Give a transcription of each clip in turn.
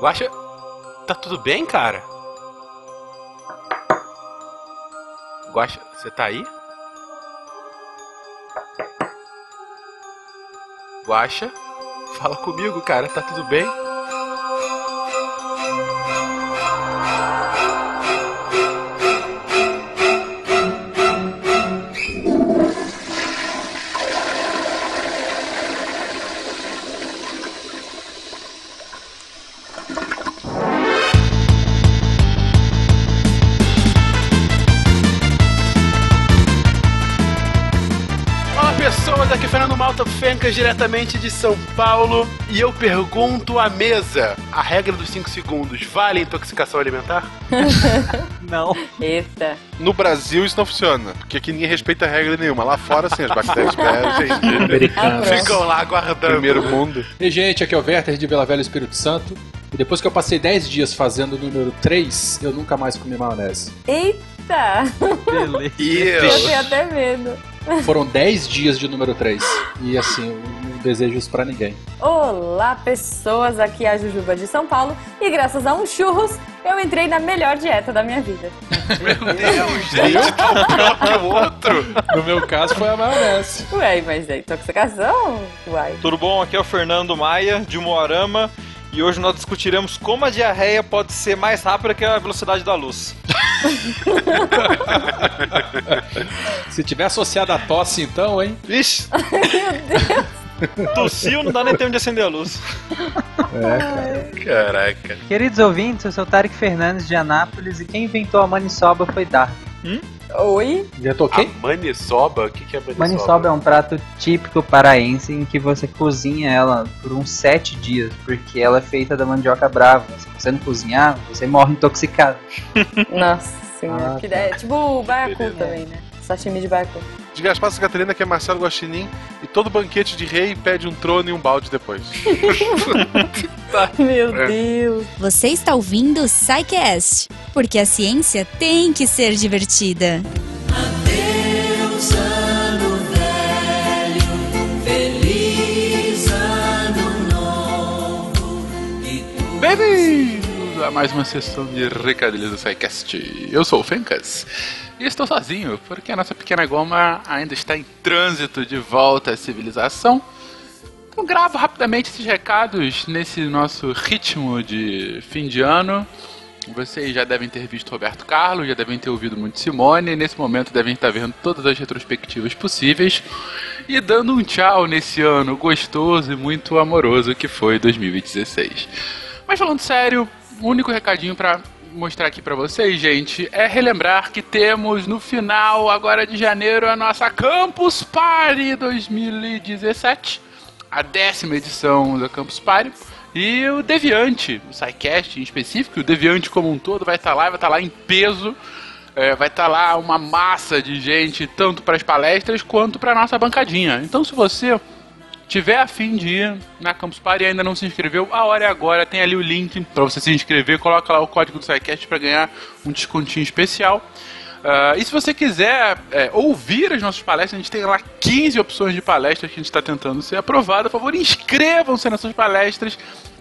Guaxa, tá tudo bem, cara? Guaxa, você tá aí? Guaxa, fala comigo, cara, tá tudo bem? Malta Fencas, diretamente de São Paulo. E eu pergunto à mesa: a regra dos 5 segundos vale intoxicação alimentar? Não. Eita. No Brasil isso não funciona, porque aqui ninguém respeita regra nenhuma. Lá fora, sim, as bactérias Americano. Ficam lá aguardando. Primeiro mundo. E gente, aqui é o Werther de Vila Velha Espírito Santo. E depois que eu passei 10 dias fazendo o número 3, eu nunca mais comi maionese. Eita. Beleza. Eu tenho até medo. Foram 10 dias de número 3. E assim, eu não desejo isso pra ninguém. Olá, pessoas. Aqui é a Jujuba de São Paulo. E graças a um churros, eu entrei na melhor dieta da minha vida. Meu Deus, gente, tá um pior que o outro. No meu caso foi a maionese. Ué, mas é intoxicação? Uai. Tudo bom? Aqui é o Fernando Maia, de Moarama. E hoje nós discutiremos como a diarreia pode ser mais rápida que a velocidade da luz. Se tiver associado à tosse, então, hein? Ixi! Tossiu, não dá nem tempo de acender a luz. Caraca. Queridos ouvintes, eu sou Tarek Fernandes de Anápolis e quem inventou a maniçoba foi Darwin. Oi? Já toquei? A maniçoba? O que, que é maniçoba? Maniçoba é um prato típico paraense em que você cozinha ela por uns sete dias, porque ela é feita da mandioca brava. Se você não cozinhar, você morre intoxicado. Nossa senhora, Ah, que tá. ideia. Tipo o baiacu também, né? Sashimi de baiacu. De Gaspar Santa Catarina, que é Marcelo Guaxinim, e todo banquete de rei pede um trono e um balde depois. Meu É. Deus. Você está ouvindo o SciCast, porque a ciência tem que ser divertida. Bem-vindos a mais uma sessão de recadilhos do SciCast. Eu sou o Fencas e estou sozinho, porque a nossa pequena goma ainda está em trânsito de volta à civilização. Então gravo rapidamente esses recados nesse nosso ritmo de fim de ano. Vocês já devem ter visto Roberto Carlos, já devem ter ouvido muito Simone, nesse momento devem estar vendo todas as retrospectivas possíveis e dando um tchau nesse ano gostoso e muito amoroso que foi 2016. Mas falando sério, o único recadinho pra mostrar aqui pra vocês, gente, é relembrar que temos no final agora de janeiro a nossa Campus Party 2017, a décima edição da Campus Party. E o Deviante, o SciCast em específico, o Deviante como um todo vai estar lá, vai estar lá em peso. É, vai estar lá uma massa de gente, tanto para as palestras quanto para nossa bancadinha. Então, se você tiver afim de ir na Campus Party e ainda não se inscreveu, a hora é agora. Tem ali o link para você se inscrever. Coloca lá o código do SciCast para ganhar um descontinho especial. Ah, e se você quiser é, ouvir as nossas palestras, a gente tem lá 15 opções de palestras que a gente está tentando ser aprovado. Por favor, inscrevam-se nessas palestras.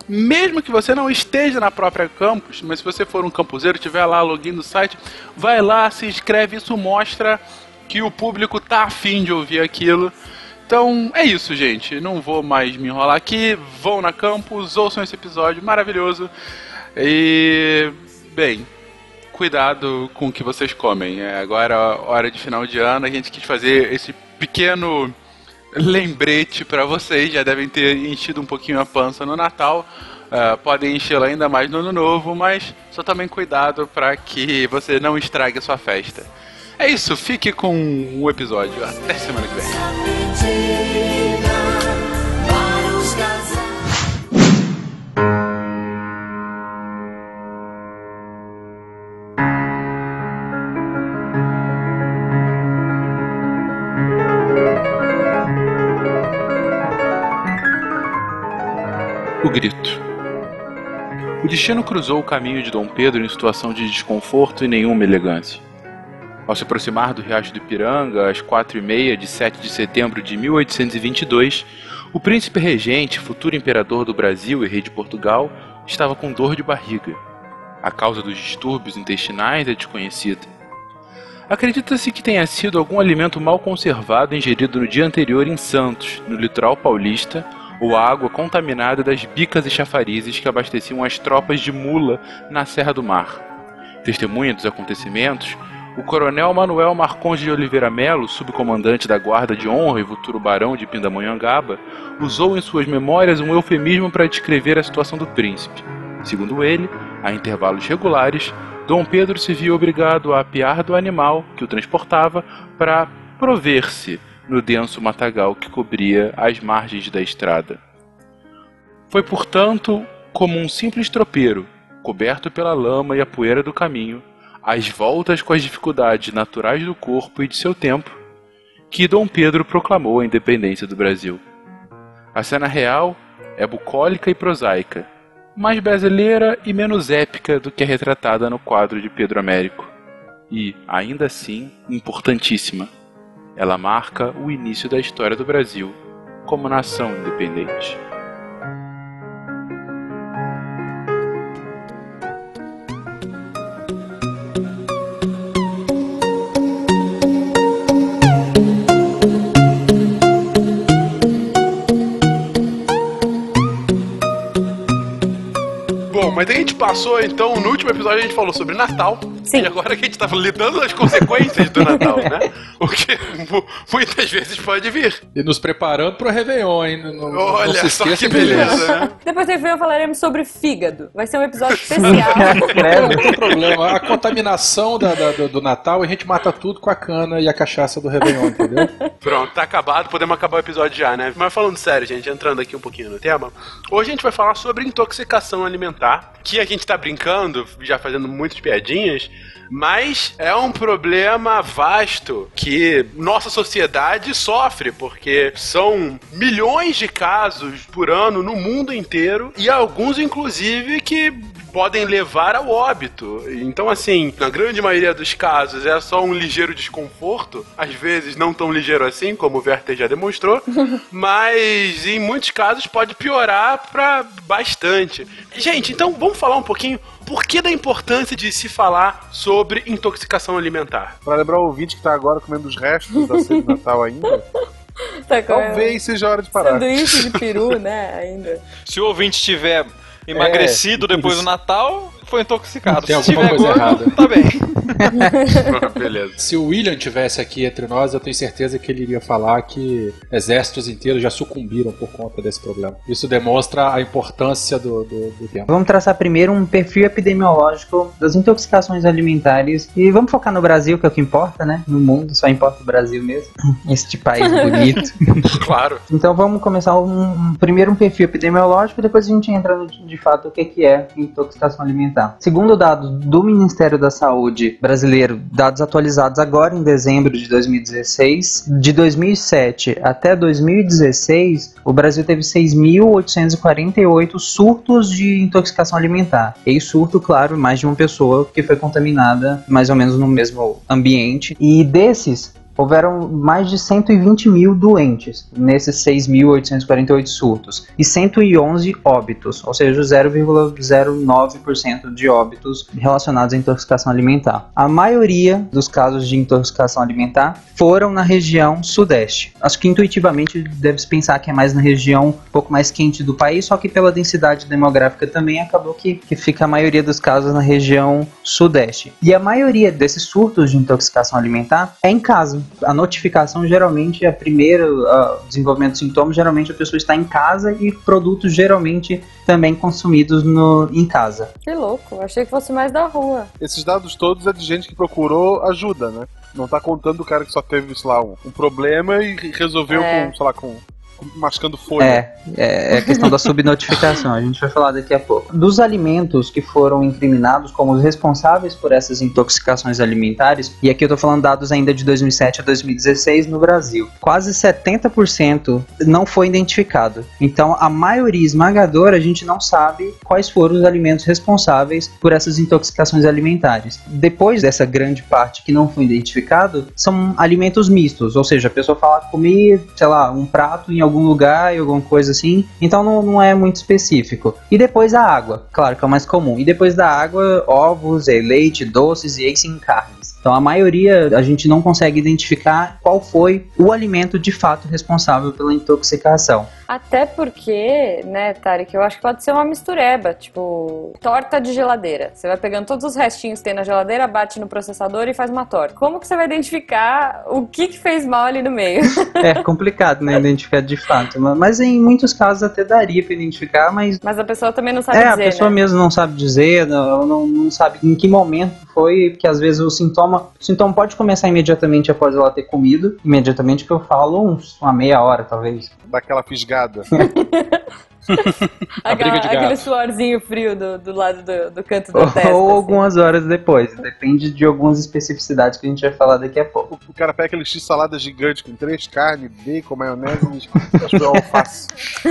Mesmo que você não esteja na própria campus, mas se você for um campuseiro, tiver lá login no site, vai lá, se inscreve. Isso mostra que o público tá afim de ouvir aquilo. Então é isso, gente. Não vou mais me enrolar aqui. Vão na campus, ouçam esse episódio maravilhoso. E. Bem, cuidado com o que vocês comem. É agora hora de final de ano, a gente quis fazer esse pequeno lembrete para vocês. Já devem ter enchido um pouquinho a pança no Natal. Ah, podem enchê-la ainda mais no Ano Novo, mas só tomem cuidado para que você não estrague a sua festa. É isso, fique com o episódio. Até semana que vem. O grito. O destino cruzou o caminho de Dom Pedro em situação de desconforto e nenhuma elegância. Ao se aproximar do Riacho do Ipiranga, às quatro e meia de 7 de setembro de 1822, o príncipe regente, futuro imperador do Brasil e rei de Portugal, estava com dor de barriga. A causa dos distúrbios intestinais é desconhecida. Acredita-se que tenha sido algum alimento mal conservado ingerido no dia anterior em Santos, no litoral paulista, ou a água contaminada das bicas e chafarizes que abasteciam as tropas de mula na Serra do Mar. Testemunha dos acontecimentos, o coronel Manuel Marcondes de Oliveira Melo, subcomandante da Guarda de Honra e futuro barão de Pindamonhangaba, usou em suas memórias um eufemismo para descrever a situação do príncipe. Segundo ele, a intervalos regulares, Dom Pedro se viu obrigado a apiar do animal que o transportava para prover-se no denso matagal que cobria as margens da estrada. Foi, portanto, como um simples tropeiro, coberto pela lama e a poeira do caminho, às voltas com as dificuldades naturais do corpo e de seu tempo, que Dom Pedro proclamou a independência do Brasil. A cena real é bucólica e prosaica, mais brasileira e menos épica do que a retratada no quadro de Pedro Américo. E, ainda assim, importantíssima. Ela marca o início da história do Brasil como nação independente. Mas a gente passou, então, no último episódio a gente falou sobre Natal. Sim. E agora que a gente tá lidando as consequências do Natal, né? O que mu- muitas vezes pode vir. E nos preparando pro Réveillon, hein? Não, não- não Olha se só esqueça que beleza, né? Depois do Réveillon falaremos sobre fígado. Vai ser um episódio especial. Não tem problema. A contaminação da- da- do, do Natal, a gente mata tudo com a cana e a cachaça do Réveillon, entendeu? Pronto, tá acabado, podemos acabar o episódio já, né? Mas falando sério, gente, entrando aqui um pouquinho no tema, hoje a gente vai falar sobre intoxicação alimentar, que a gente tá brincando, já fazendo muitas piadinhas, mas é um problema vasto que nossa sociedade sofre, porque são milhões de casos por ano no mundo inteiro e alguns, inclusive, que podem levar ao óbito. Então, assim, na grande maioria dos casos é só um ligeiro desconforto, às vezes não tão ligeiro assim, como o Werther já demonstrou, mas em muitos casos pode piorar pra bastante. Gente, então vamos falar um pouquinho por que da importância de se falar sobre intoxicação alimentar. Pra lembrar o ouvinte que tá agora comendo os restos da ceia de Natal ainda, Tá com talvez seja a hora de parar. sanduíche de peru, né? Ainda. Se o ouvinte tiver emagrecido depois do Natal, foi intoxicado. Tem Se alguma tiver coisa gordo, errada. tá bem. Beleza. Se o William tivesse aqui entre nós, eu tenho certeza que ele iria falar que exércitos inteiros já sucumbiram por conta desse problema. Isso demonstra a importância do, do, do tema. Vamos traçar primeiro um perfil epidemiológico das intoxicações alimentares e vamos focar no Brasil, que é o que importa, né? No mundo, só importa o Brasil mesmo. Este país bonito. Claro. Então vamos começar um, um- primeiro um perfil epidemiológico, depois a gente entra no, de fato o que, que é intoxicação alimentar. Segundo dados do Ministério da Saúde brasileiro, dados atualizados agora em dezembro de 2016, de 2007 até 2016, o Brasil teve 6.848 surtos de intoxicação alimentar. E surto, claro, mais de uma pessoa que foi contaminada mais ou menos no mesmo ambiente. E desses, houveram mais de 120 mil doentes nesses 6.848 surtos e 111 óbitos, ou seja, 0,09% de óbitos relacionados à intoxicação alimentar. A maioria dos casos de intoxicação alimentar foram na região sudeste. Acho que intuitivamente deve-se pensar que é mais na região um pouco mais quente do país, só que pela densidade demográfica também acabou que, que fica a maioria dos casos na região sudeste. E a maioria desses surtos de intoxicação alimentar é em casa. A notificação geralmente é a primeira ah, desenvolvimento de sintomas, geralmente a pessoa está em casa e produtos geralmente também consumidos no, em casa. Que louco, achei que fosse mais da rua. Esses dados todos é de gente que procurou ajuda, né? Não tá contando o cara que só teve, sei lá, um, um problema e resolveu É. com, sei lá, com mascando folha. É, é, é a questão da subnotificação, a gente vai falar daqui a pouco. Dos alimentos que foram incriminados como os responsáveis por essas intoxicações alimentares, e aqui eu tô falando dados ainda de 2007 a 2016 no Brasil, quase 70% não foi identificado. Então, a maioria esmagadora a gente não sabe quais foram os alimentos responsáveis por essas intoxicações alimentares. Depois dessa grande parte que não foi identificado, são alimentos mistos, ou seja, a pessoa fala comer, sei lá, um prato em algum lugar, em alguma coisa assim. Então não, não é muito específico. E depois a água, claro que é o mais comum. E depois da água, ovos, eh, leite, doces e aí sim carnes. Então a maioria a gente não consegue identificar qual foi o alimento de fato responsável pela intoxicação. Até porque, né, Tarek, eu acho que pode ser uma mistureba, tipo, torta de geladeira. Você vai pegando todos os restinhos que tem na geladeira, bate no processador e faz uma torta. Como que você vai identificar o que, que fez mal ali no meio? É complicado, né, identificar de fato. Mas em muitos casos até daria pra identificar, mas Mas a pessoa também não sabe é, dizer, a pessoa né? mesmo não sabe dizer, não, não, não sabe em que momento foi, porque às vezes o sintoma, o sintoma pode começar imediatamente após ela ter comido, imediatamente que eu falo uns, uma meia hora talvez. Daquela fisgada. A briga de Aquela- aquele suorzinho frio do, do lado do, do canto da Ou, testa. ou assim. algumas horas depois, depende de algumas especificidades que a gente vai falar daqui a pouco. O cara pega aquele X salada gigante com três carnes, bacon, maionese e que alface.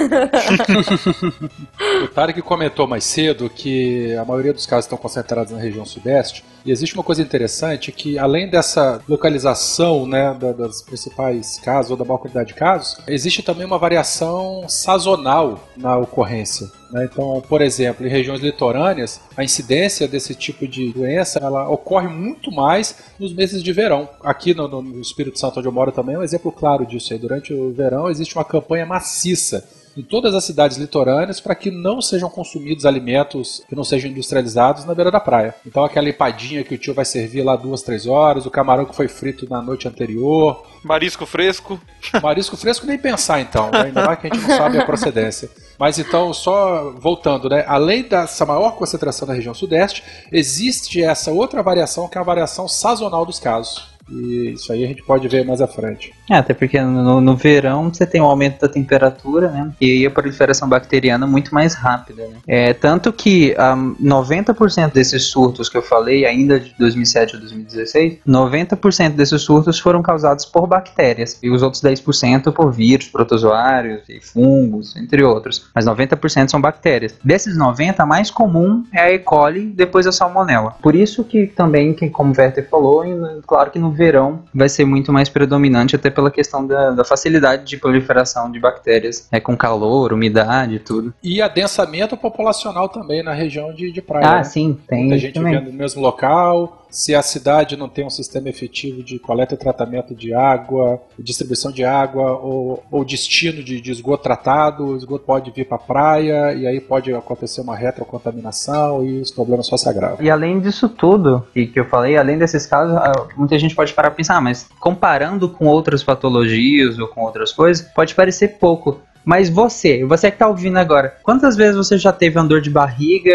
O Tarek comentou mais cedo que a maioria dos casos estão concentrados na região sudeste. E existe uma coisa interessante que, além dessa localização né, da- das principais casos ou da maior quantidade de casos, existe também uma variação sazonal na ocorrência. né? Então, por exemplo, em regiões litorâneas, a incidência desse tipo de doença ela ocorre muito mais nos meses de verão. Aqui no, no- Espírito Santo, onde eu moro também, é um exemplo claro disso. Aí. Durante o verão existe uma campanha maciça em todas as cidades litorâneas para que não sejam consumidos alimentos que não sejam industrializados na beira da praia. Então aquela empadinha que o tio vai servir lá duas, três horas, o camarão que foi frito na noite anterior, Marisco fresco. marisco fresco nem pensar então, né? ainda mais que a gente não sabe a procedência. Mas então, só voltando, né? além dessa maior concentração na região sudeste, existe essa outra variação que é a variação sazonal dos casos. E isso aí a gente pode ver mais à frente. É, até porque no, no verão você tem um aumento da temperatura, né? E a proliferação bacteriana é muito mais rápida, né? É, tanto que ah, 90% desses surtos que eu falei, ainda de 2007 a 2016, 90% desses surtos foram causados por bactérias. E os outros 10% por vírus, protozoários e fungos, entre outros. Mas 90% são bactérias. Desses 90, a mais comum é a E. coli, depois a salmonella. Por isso que também, como o Werther falou, em- claro que no verão vai ser muito mais predominante, até pela questão da, da facilidade de proliferação de bactérias, é com calor, umidade e tudo. E adensamento populacional também na região de, de praia. Ah, né? sim, tem Muita gente também. vivendo no mesmo local. Se a cidade não tem um sistema efetivo de coleta e tratamento de água, distribuição de água ou, ou destino de, de esgoto tratado, o esgoto pode vir para a praia e aí pode acontecer uma retrocontaminação e os problemas só se agravam. E além disso tudo que, que eu falei, além desses casos, ah, muita gente pode parar pra pensar, ah, mas comparando com outras patologias ou com outras coisas, pode parecer pouco. Mas você, você que tá ouvindo agora, quantas vezes você já teve uma dor de barriga,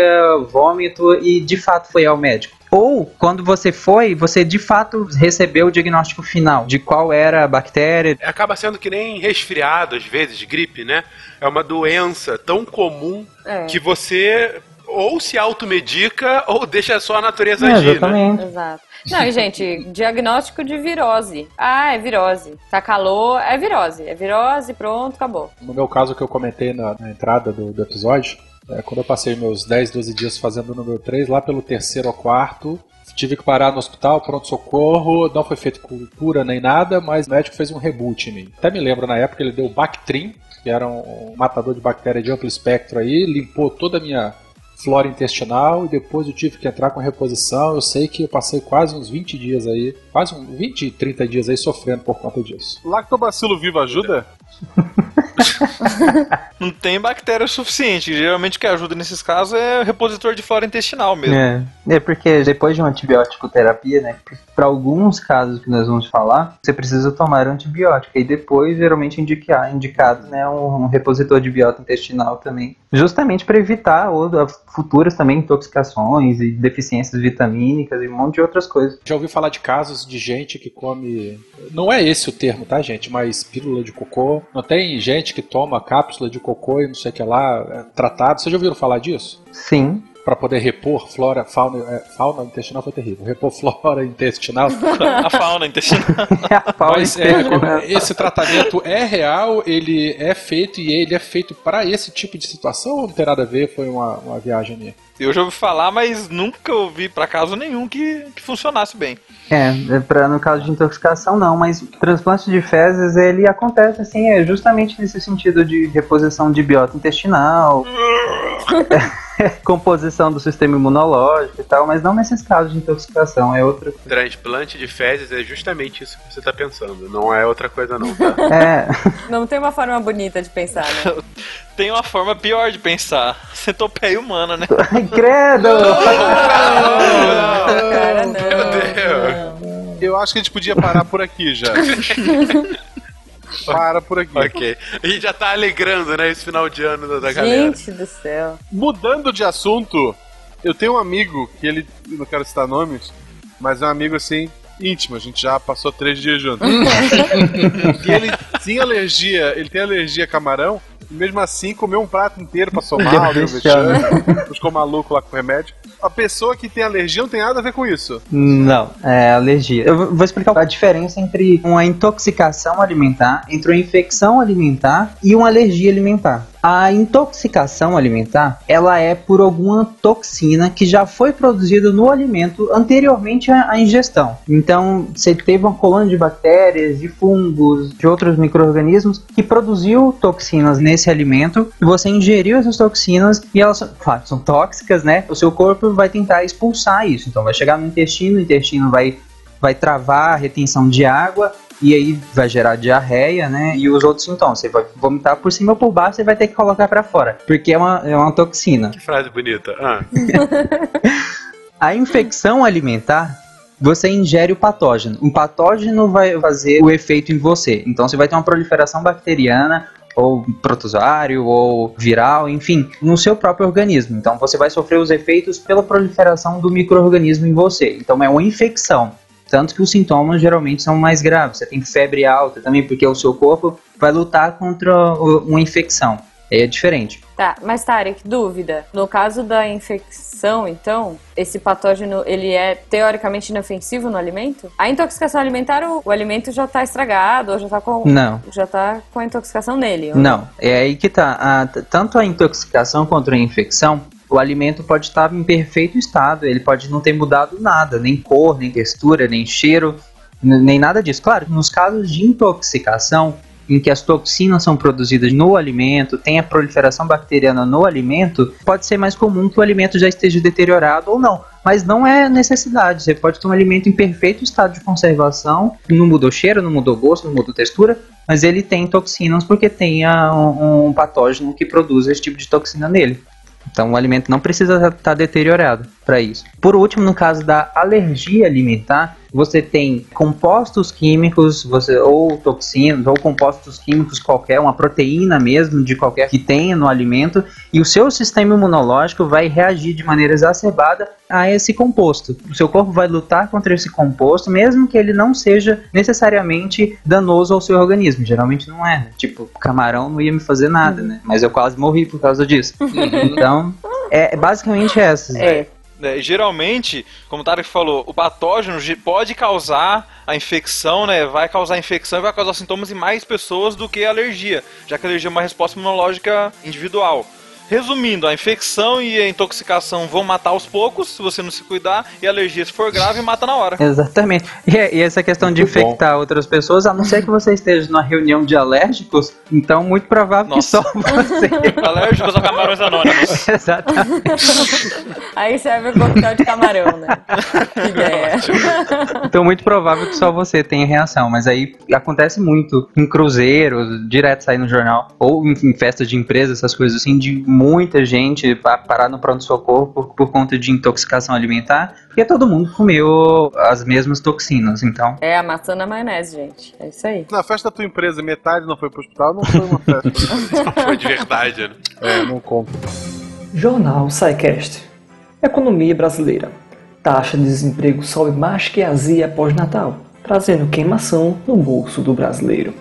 vômito e de fato foi ao médico? Ou quando você foi, você de fato recebeu o diagnóstico final de qual era a bactéria? Acaba sendo que nem resfriado, às vezes, gripe, né? É uma doença tão comum É. que você ou se automedica ou deixa só a natureza É, agir, né? exatamente. Exato. Não, e, gente, diagnóstico de virose. Ah, é virose. Tá calor, é virose. É virose, pronto, acabou. No meu caso que eu comentei na, na entrada do, do episódio, é, quando eu passei meus 10, 12 dias fazendo o número 3, lá pelo terceiro ou quarto, tive que parar no hospital, pronto-socorro, não foi feito cura nem nada, mas o médico fez um reboot em mim. Até me lembro na época ele deu Bactrim, que era um matador de bactéria de amplo espectro aí, limpou toda a minha flora intestinal e depois eu tive que entrar com reposição. Eu sei que eu passei quase uns 20 dias aí, quase uns 20, 30 dias aí sofrendo por conta disso. Lactobacilo vivo ajuda? Não tem bactéria suficiente. Geralmente o que ajuda nesses casos é o repositor de flora intestinal mesmo. É, é porque depois de uma antibiótico terapia, né, para alguns casos que nós vamos falar, você precisa tomar antibiótico e depois geralmente indicar, indicado, né, um, um repositor de biota intestinal também, justamente para evitar futuras também intoxicações e deficiências vitamínicas e um monte de outras coisas. Já ouvi falar de casos de gente que come. Não é esse o termo, tá, gente? Mas pílula de cocô. Não tem gente que toma cápsula de cocô e não sei o que lá, é, tratado. Vocês já ouviram falar disso? Sim, para poder repor flora, fauna, é, fauna intestinal foi terrível. Repor flora intestinal. A fauna intestinal. A fauna Mas é, intestinal. esse tratamento é real, ele é feito e ele é feito para esse tipo de situação ou não tem nada a ver? Foi uma, uma viagem minha? Eu já ouvi falar, mas nunca ouvi pra caso nenhum que, que funcionasse bem. É, é pra, no caso de intoxicação não, mas transplante de fezes ele acontece assim, é justamente nesse sentido de reposição de biota intestinal, composição do sistema imunológico e tal, mas não nesses casos de intoxicação, é outra coisa. Transplante de fezes é justamente isso que você tá pensando. Não é outra coisa, não, tá? É, Não tem uma forma bonita de pensar, né? Tem uma forma pior de pensar. Centopeia humana, né? Ai, credo! Cara, não. Meu Deus. Eu acho que a gente podia parar por aqui já. Para por aqui. Ok. A gente já tá alegrando, né, esse final de ano da, da galera. Gente do céu. Mudando de assunto, eu tenho um amigo que ele. Não quero citar nomes, mas é um amigo assim. Íntimo, a gente já passou três dias juntos. e ele tinha alergia, ele tem alergia a camarão, e mesmo assim comeu um prato inteiro, mal, deu vexame. vexame, ficou maluco lá com o remédio. A pessoa que tem alergia não tem nada a ver com isso. Não, é alergia. Eu vou explicar a diferença entre uma intoxicação alimentar, entre uma infecção alimentar e uma alergia alimentar. A intoxicação alimentar, ela é por alguma toxina que já foi produzida no alimento anteriormente à ingestão. Então, você teve uma colônia de bactérias, de fungos, de outros micro-organismos que produziu toxinas nesse alimento, e você ingeriu essas toxinas e elas claro, são tóxicas, né? O seu corpo vai tentar expulsar isso. Então, vai chegar no intestino, o intestino vai vai travar a retenção de água e aí vai gerar diarreia, né? E os outros sintomas. Você vai vomitar por cima ou por baixo, você vai ter que colocar pra fora, porque é uma, é uma toxina. Que frase bonita. Ah, A infecção alimentar, você ingere o patógeno. O patógeno vai fazer o efeito em você. Então você vai ter uma proliferação bacteriana ou protozoário ou viral, enfim, no seu próprio organismo. Então você vai sofrer os efeitos pela proliferação do microorganismo em você. Então é uma infecção. Tanto que os sintomas geralmente são mais graves. Você tem febre alta também, porque o seu corpo vai lutar contra uma infecção. Aí é diferente. Tá, mas Tarek, dúvida. No caso da infecção, então, esse patógeno, ele é teoricamente inofensivo no alimento? A intoxicação alimentar, o, o alimento já tá estragado, ou já tá com... Não. Já tá com a intoxicação nele. ou Não, é aí que tá. A- tanto a intoxicação quanto a infecção, o alimento pode estar em perfeito estado, ele pode não ter mudado nada, nem cor, nem textura, nem cheiro, nem nada disso. Claro, nos casos de intoxicação, em que as toxinas são produzidas no alimento, tem a proliferação bacteriana no alimento, pode ser mais comum que o alimento já esteja deteriorado ou não. Mas não é necessidade. Você pode ter um alimento em perfeito estado de conservação, não mudou cheiro, não mudou gosto, não mudou textura, mas ele tem toxinas porque tem a- um, um patógeno que produz esse tipo de toxina nele. Então o alimento não precisa estar deteriorado para isso. Por último, no caso da alergia alimentar, você tem compostos químicos, você ou toxinas ou compostos químicos qualquer, uma proteína mesmo de qualquer que tenha no alimento, e o seu sistema imunológico vai reagir de maneira exacerbada a esse composto. O seu corpo vai lutar contra esse composto, mesmo que ele não seja necessariamente danoso ao seu organismo. Geralmente não é. né? Tipo, camarão não ia me fazer nada, né? Mas eu quase morri por causa disso. então, é basicamente essa. É. É, geralmente, como o Tarek falou, o patógeno ge- pode causar a infecção, né? Vai causar infecção e vai causar sintomas em mais pessoas do que a alergia, já que a alergia é uma resposta imunológica individual. Resumindo, a infecção e a intoxicação vão matar aos poucos, se você não se cuidar, e a alergia, se for grave, mata na hora. Exatamente. E, e essa questão de Muito bom. infectar outras pessoas, a não ser que você esteja numa reunião de alérgicos, então muito provável Nossa. que só você. Alérgicos a camarões anônimos. Exatamente. Aí serve o coquetel de camarão, né? Que ideia. Então muito provável que só você tenha reação, mas aí acontece muito em cruzeiros, direto sair no jornal, ou em, em festas de empresa, essas coisas assim, de muita gente pa- parar no pronto-socorro por, por conta de intoxicação alimentar, porque todo mundo comeu as mesmas toxinas, então... É a maçã na maionese, gente. É isso aí. Na festa da tua empresa, metade não foi pro hospital, não foi uma festa. foi de verdade, né? é, não conta. Jornal SciCast. Economia brasileira. Taxa de desemprego sobe mais que a azia após Natal, trazendo queimação no bolso do brasileiro.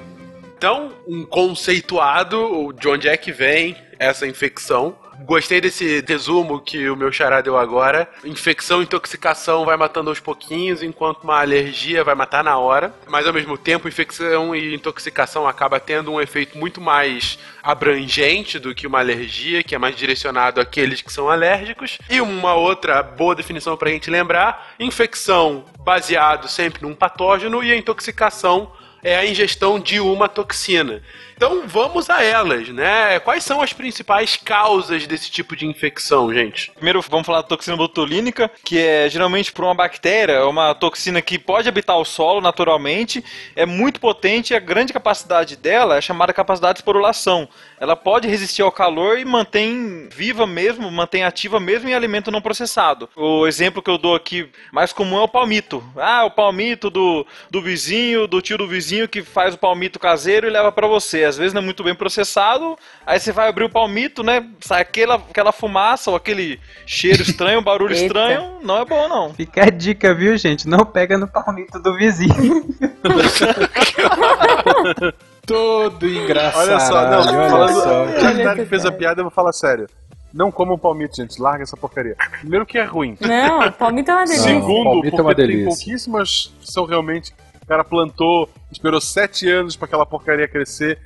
Então, um conceituado de onde é que vem essa infecção Gostei desse resumo que o meu xará deu agora. Infecção intoxicação vai matando aos pouquinhos, enquanto uma alergia vai matar na hora. Mas ao mesmo tempo, infecção e intoxicação acaba tendo um efeito muito mais abrangente do que uma alergia, que é mais direcionado àqueles que são alérgicos. E uma outra boa definição para a gente lembrar: infecção baseado sempre num patógeno e a intoxicação é a ingestão de uma toxina. Então vamos a elas, né? Quais são as principais causas desse tipo de infecção, gente? Primeiro vamos falar da toxina botulínica, que é geralmente por uma bactéria, é uma toxina que pode habitar o solo naturalmente, é muito potente e a grande capacidade dela é chamada capacidade de esporulação. Ela pode resistir ao calor e mantém viva mesmo, mantém ativa mesmo em alimento não processado. O exemplo que eu dou aqui mais comum é o palmito. Ah, o palmito do, do vizinho, do tio do vizinho que faz o palmito caseiro e leva para você às vezes não é muito bem processado, aí você vai abrir o palmito, né? Sai aquela, aquela fumaça ou aquele cheiro estranho, um barulho estranho, não é bom não. Fica a dica, viu, gente? Não pega no palmito do vizinho. Todo engraçado. Olha só, não, olha falando, só. que o Tarek fez a piada, eu vou falar sério. Não comam palmito, gente. Larga essa porcaria. Primeiro que é ruim. Não, palmito é uma delícia. Segundo, palmito é porque uma tem delícia. pouquíssimas que são realmente. O cara plantou, esperou sete anos pra aquela porcaria crescer.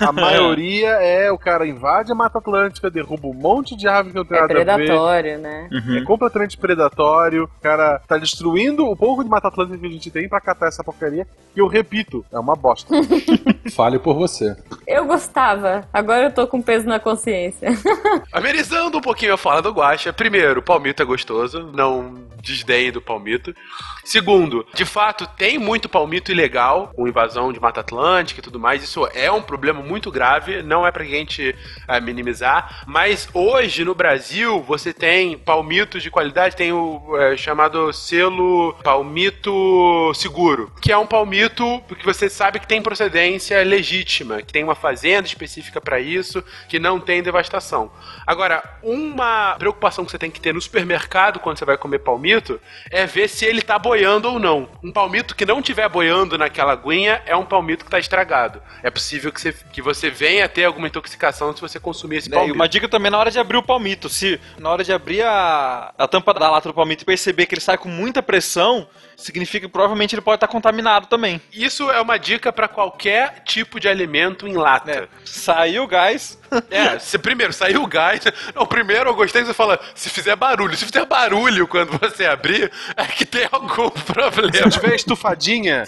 A maioria é o cara invade a Mata Atlântica, derruba um monte de árvore que não tem É nada a ver. predatório, né? É completamente predatório. O cara tá destruindo o pouco de Mata Atlântica que a gente tem pra catar essa porcaria. E eu repito, é uma bosta. Fale por você. Eu gostava, agora eu tô com peso na consciência. Amenizando um pouquinho a fala do Guaxa. Primeiro, o palmito é gostoso, não desdenhe do palmito. Segundo, de fato, tem muito palmito ilegal, com invasão de Mata Atlântica e tudo mais. Isso é um problema muito grave, não é pra gente eh, minimizar. Mas hoje, no Brasil, você tem palmitos de qualidade, tem o eh, chamado selo palmito seguro, que é um palmito que você sabe que tem procedência legítima, que tem uma fazenda específica pra isso, que não tem devastação. Agora, uma preocupação que você tem que ter no supermercado quando você vai comer palmito é ver se ele tá boiando ou não. Um palmito que não tiver boiando naquela aguinha é um palmito que tá estragado. É possível que você, que você venha a ter alguma intoxicação se você consumir esse Né, E palmito. uma dica também na hora de abrir o palmito. Se na hora de abrir a, a tampa da lata do palmito e perceber que ele sai com muita pressão, significa que provavelmente ele pode estar contaminado também. Isso é uma dica pra qualquer tipo de alimento em lata. né? Saiu o gás. É, se primeiro saiu o gás. Não, primeiro eu gostei que você fala, se fizer barulho. Se fizer barulho quando você abrir, é que tem algum problema. Se tiver estufadinha,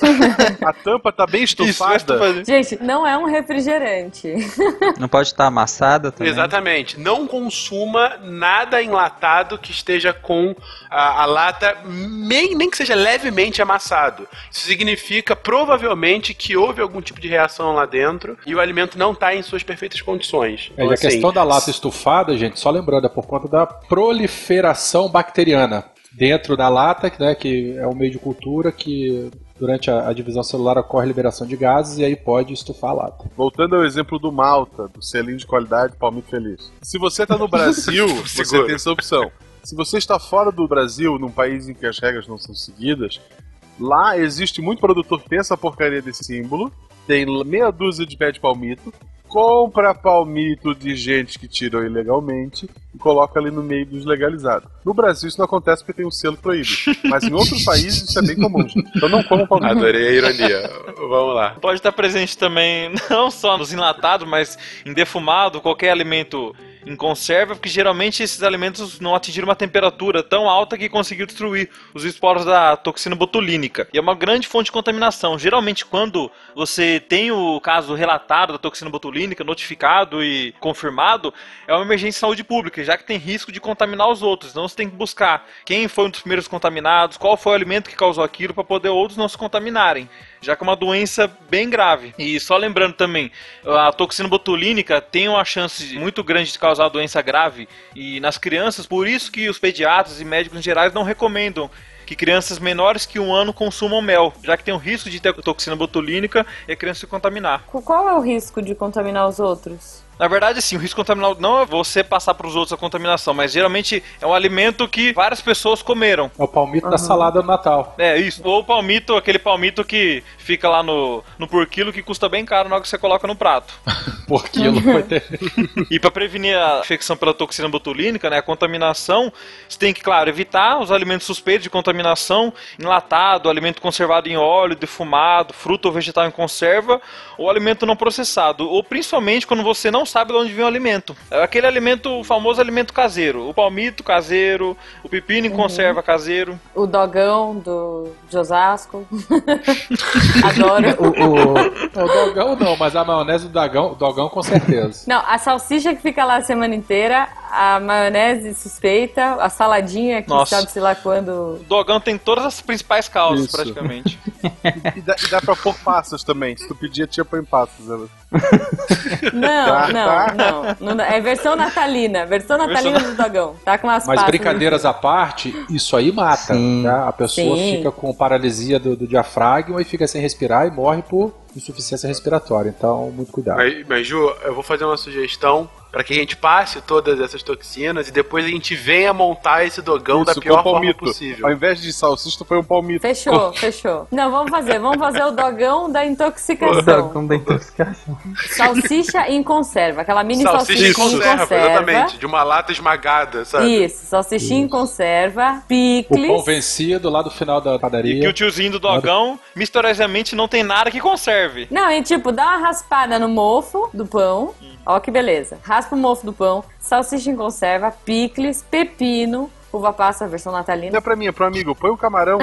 a tampa tá bem Isso, estufada. estufar- Gente, não é um refrigerante. Não pode estar amassada também. Exatamente. Não consuma nada enlatado que esteja com a, a lata, nem, nem que seja levemente amassado. Isso significa provavelmente que houve algum tipo de reação lá dentro e o alimento não está em suas perfeitas condições. É, e Então, a assim, questão da lata estufada, gente, só lembrando, é por conta da proliferação bacteriana dentro da lata, né, que é um meio de cultura que durante a, a divisão celular ocorre liberação de gases e aí pode estufar a lata. Voltando ao exemplo do Malta, do selinho de qualidade Palmito Feliz. Se você tá no Brasil, você tem essa opção. Se você está fora do Brasil, num país em que as regras não são seguidas, lá existe muito produtor que tem essa porcaria desse símbolo, tem meia dúzia de pé de palmito, compra palmito de gente que tirou ilegalmente e coloca ali no meio dos legalizados. No Brasil isso não acontece porque tem um selo proíbe, mas em outros países isso é bem comum, gente. Então não comam palmito. Adorei a ironia. Vamos lá. Pode estar presente também, não só nos enlatados, mas em defumado, qualquer alimento em conserva, porque geralmente esses alimentos não atingiram uma temperatura tão alta que conseguiu destruir os esporos da toxina botulínica. E é uma grande fonte de contaminação. Geralmente, quando você tem o caso relatado da toxina botulínica, notificado e confirmado, é uma emergência de saúde pública, já que tem risco de contaminar os outros. Então você tem que buscar quem foi um dos primeiros contaminados, qual foi o alimento que causou aquilo, para poder outros não se contaminarem já que é uma doença bem grave. E só lembrando também, a toxina botulínica tem uma chance muito grande de causar doença grave e nas crianças, por isso que os pediatras e médicos em gerais não recomendam que crianças menores que um ano consumam mel, já que tem o risco de ter toxina botulínica e a criança se contaminar. Qual é o risco de contaminar os outros? Na verdade, sim, o risco contaminal não é você passar para os outros a contaminação, mas geralmente é um alimento que várias pessoas comeram. É o palmito da salada do Natal. É isso. Ou o palmito, aquele palmito que fica lá no, no por quilo que custa bem caro na hora que você coloca no prato. Por quilo. vai ter- E para prevenir a infecção pela toxina botulínica, né, a contaminação, você tem que, claro, evitar os alimentos suspeitos de contaminação, enlatado, alimento conservado em óleo, defumado, fruta ou vegetal em conserva, ou alimento não processado, ou principalmente quando você não sabe de onde vem o alimento. É aquele alimento, o famoso alimento caseiro, o palmito caseiro, o pepino em conserva caseiro. O dogão do de Osasco. Adoro. O, o- O dogão não, mas a maionese do dogão, dogão com certeza. Não, a salsicha que fica lá a semana inteira, a maionese suspeita, a saladinha que Nossa. sabe-se lá quando. O dogão tem todas as principais causas, Isso. praticamente. E dá, e dá pra pôr passas também. Se tu pedir, tinha põe passas. Ela. Não, Tá, não, tá. não, não. É versão natalina, versão natalina do dogão. Tá com umas Mas passas brincadeiras à parte, isso aí mata. Tá? A pessoa Sim. fica com paralisia do, do diafragma e fica sem respirar e morre por insuficiência respiratória. Então, muito cuidado. Mas, mas, Ju, eu vou fazer uma sugestão para que a gente passe todas essas toxinas e depois a gente venha montar esse dogão da Isso, pior com forma possível. Ao invés de salsicha, foi um palmito. Fechou, fechou. Não, vamos fazer, vamos fazer o dogão da o intoxicação. dragão da intoxicação. Salsicha em conserva, aquela mini Salsicha salsichinha em conserva, exatamente. De uma lata esmagada, sabe? Isso, salsichinha em conserva, O picles. pão vencido lá do final da E que padaria. o tiozinho do dogão, misteriosamente, não tem nada que conserve. Não, e tipo, dá uma raspada no mofo do pão. Ó que beleza. Raspa o mofo do pão, salsicha em conserva, picles, pepino, uva passa, versão Não natalina, é pra mim, é pro amigo. Põe um camarão.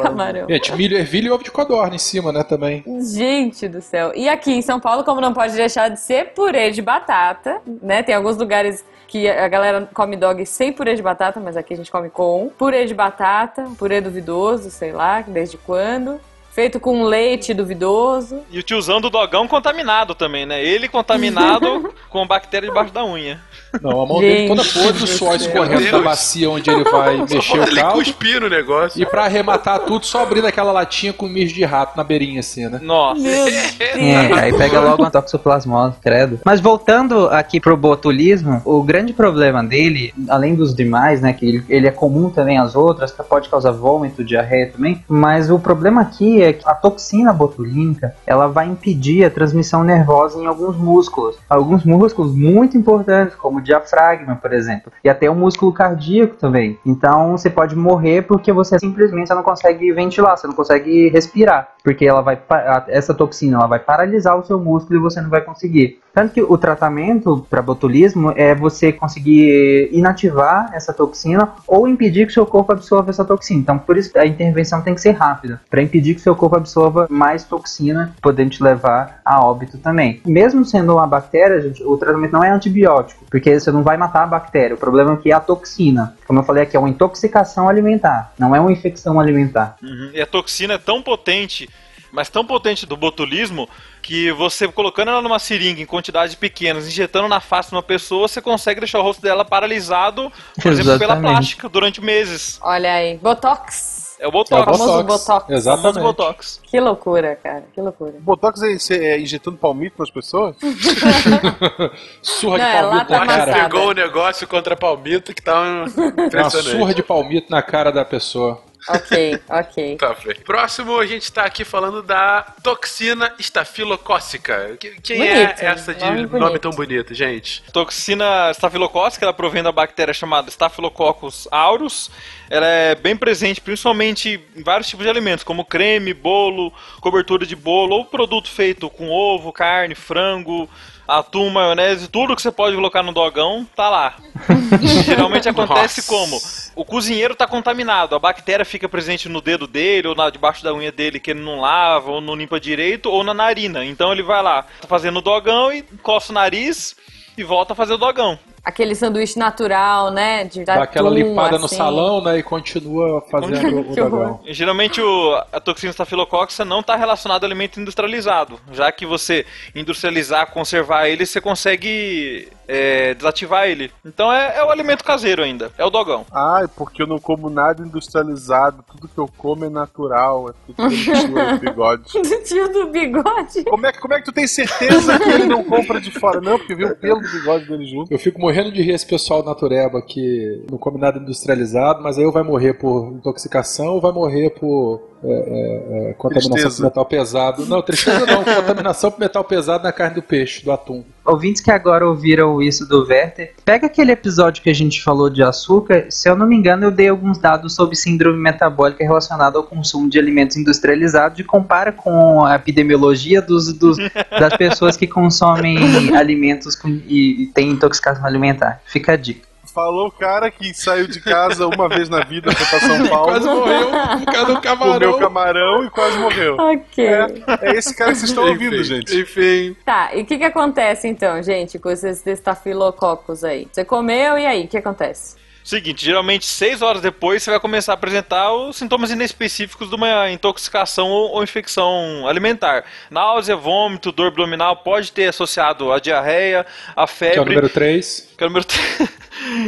camarão. Gente, milho ervilha e ovo de codorna em cima, né, também. Gente do céu. E aqui em São Paulo, como não pode deixar de ser purê de batata, né? Tem alguns lugares que a galera come dog sem purê de batata, mas aqui a gente come com purê de batata, purê duvidoso, sei lá, desde quando. Feito com leite duvidoso. E o tiozão do dogão contaminado também, né? Ele contaminado com bactéria debaixo da unha. Não, a mão dele Gente toda podre, o suor escorrendo da bacia onde ele vai mexer o Ele caldo. cuspir no negócio. E pra arrematar tudo, só abrindo aquela latinha com mijo de rato na beirinha, assim, né? Nossa. É, aí pega logo uma toxoplasmose, credo. Mas voltando aqui pro botulismo, o grande problema dele, além dos demais, né, que ele, ele é comum também às outras, que pode causar vômito, diarreia também, mas o problema aqui é que a toxina botulínica, ela vai impedir a transmissão nervosa em alguns músculos. Alguns músculos muito importantes, como o diafragma, por exemplo, e até o músculo cardíaco também. Então você pode morrer porque você simplesmente não consegue ventilar, você não consegue respirar, porque ela vai essa toxina ela vai paralisar o seu músculo e você não vai conseguir. Tanto que o tratamento para botulismo é você conseguir inativar essa toxina ou impedir que seu corpo absorva essa toxina. Então, por isso a intervenção tem que ser rápida, para impedir que seu corpo absorva mais toxina, podendo te levar a óbito também. Mesmo sendo uma bactéria, gente, o tratamento não é antibiótico, porque você não vai matar a bactéria. O problema é que é a toxina. Como eu falei aqui, é uma intoxicação alimentar, não é uma infecção alimentar. Uhum. E a toxina é tão potente, mas tão potente do botulismo, que você colocando ela numa seringa em quantidades pequenas, injetando na face de uma pessoa, você consegue deixar o rosto dela paralisado, por exemplo, pela Exatamente. plástica durante meses. Olha aí, Botox. É o É o Botox. Botox. Botox. O Exatamente. Botox. Que loucura, cara, que loucura. Botox é, é injetando palmito nas pessoas? Surra de Não, é palmito lata na cara. amassada. pegou o negócio contra palmito que tá É uma surra de palmito na cara da pessoa. Ok, ok. Tá, Frei. Próximo, a gente tá aqui falando da toxina estafilocócica. Que- Quem Bonito, é essa de nome nome, tão bonito, gente? Toxina estafilocócica, ela provém da bactéria chamada Staphylococcus aureus. Ela é bem presente, principalmente em vários tipos de alimentos, como creme, bolo, cobertura de bolo, ou produto feito com ovo, carne, frango, atum, maionese, tudo que você pode colocar no dogão, tá lá. Geralmente acontece Nossa. como? O cozinheiro tá contaminado, a bactéria fica presente no dedo dele, ou na, debaixo da unha dele que ele não lava, ou não limpa direito, ou na narina. Então ele vai lá, tá fazendo o dogão e coça o nariz e volta a fazer o dogão. Aquele sanduíche natural, né? De Dá aquela atum, limpada no assim. salão, né? E continua fazendo o dragão. Geralmente o, a toxina estafilococcus não está relacionada ao alimento industrializado, já que você industrializar, conservar ele, você consegue é, desativar ele. Então é, é o alimento caseiro ainda, é o dogão. Ai, porque eu não como nada industrializado, tudo que eu como é natural, é tudo tio bigode. Do tio do bigode. Como é, que- como é que tu tem certeza que ele não compra de fora? Não, porque viu o pelo do bigode dele junto. Eu fico morrendo de rir esse pessoal natureba que não come nada industrializado, mas aí ou vai morrer por intoxicação ou vai morrer por é, é, é, contaminação Tristeza. por metal pesado. Não, tristeza não, contaminação por metal pesado na carne do peixe, do atum. Ouvintes que agora ouviram isso do Werther, pega aquele episódio que a gente falou de açúcar. Se eu não me engano, eu dei alguns dados sobre síndrome metabólica relacionada ao consumo de alimentos industrializados e compara com a epidemiologia dos, dos- das pessoas que consomem alimentos com- e, e têm intoxicação alimentar. Fica a dica. Falou o cara que saiu de casa uma vez na vida foi pra São Paulo. Quase morreu por causa do Comeu camarão. camarão e quase morreu. Ok. É, é esse cara que vocês estão ouvindo, gente. Enfim. Tá, e o que que acontece então, gente, com esses estafilococos aí? Você comeu e aí, o que acontece? Seguinte, geralmente seis horas depois você vai começar a apresentar os sintomas inespecíficos de uma intoxicação ou, ou infecção alimentar. Náusea, vômito, dor abdominal pode ter associado a diarreia, a Que é o febre. número 3. Que é o número três.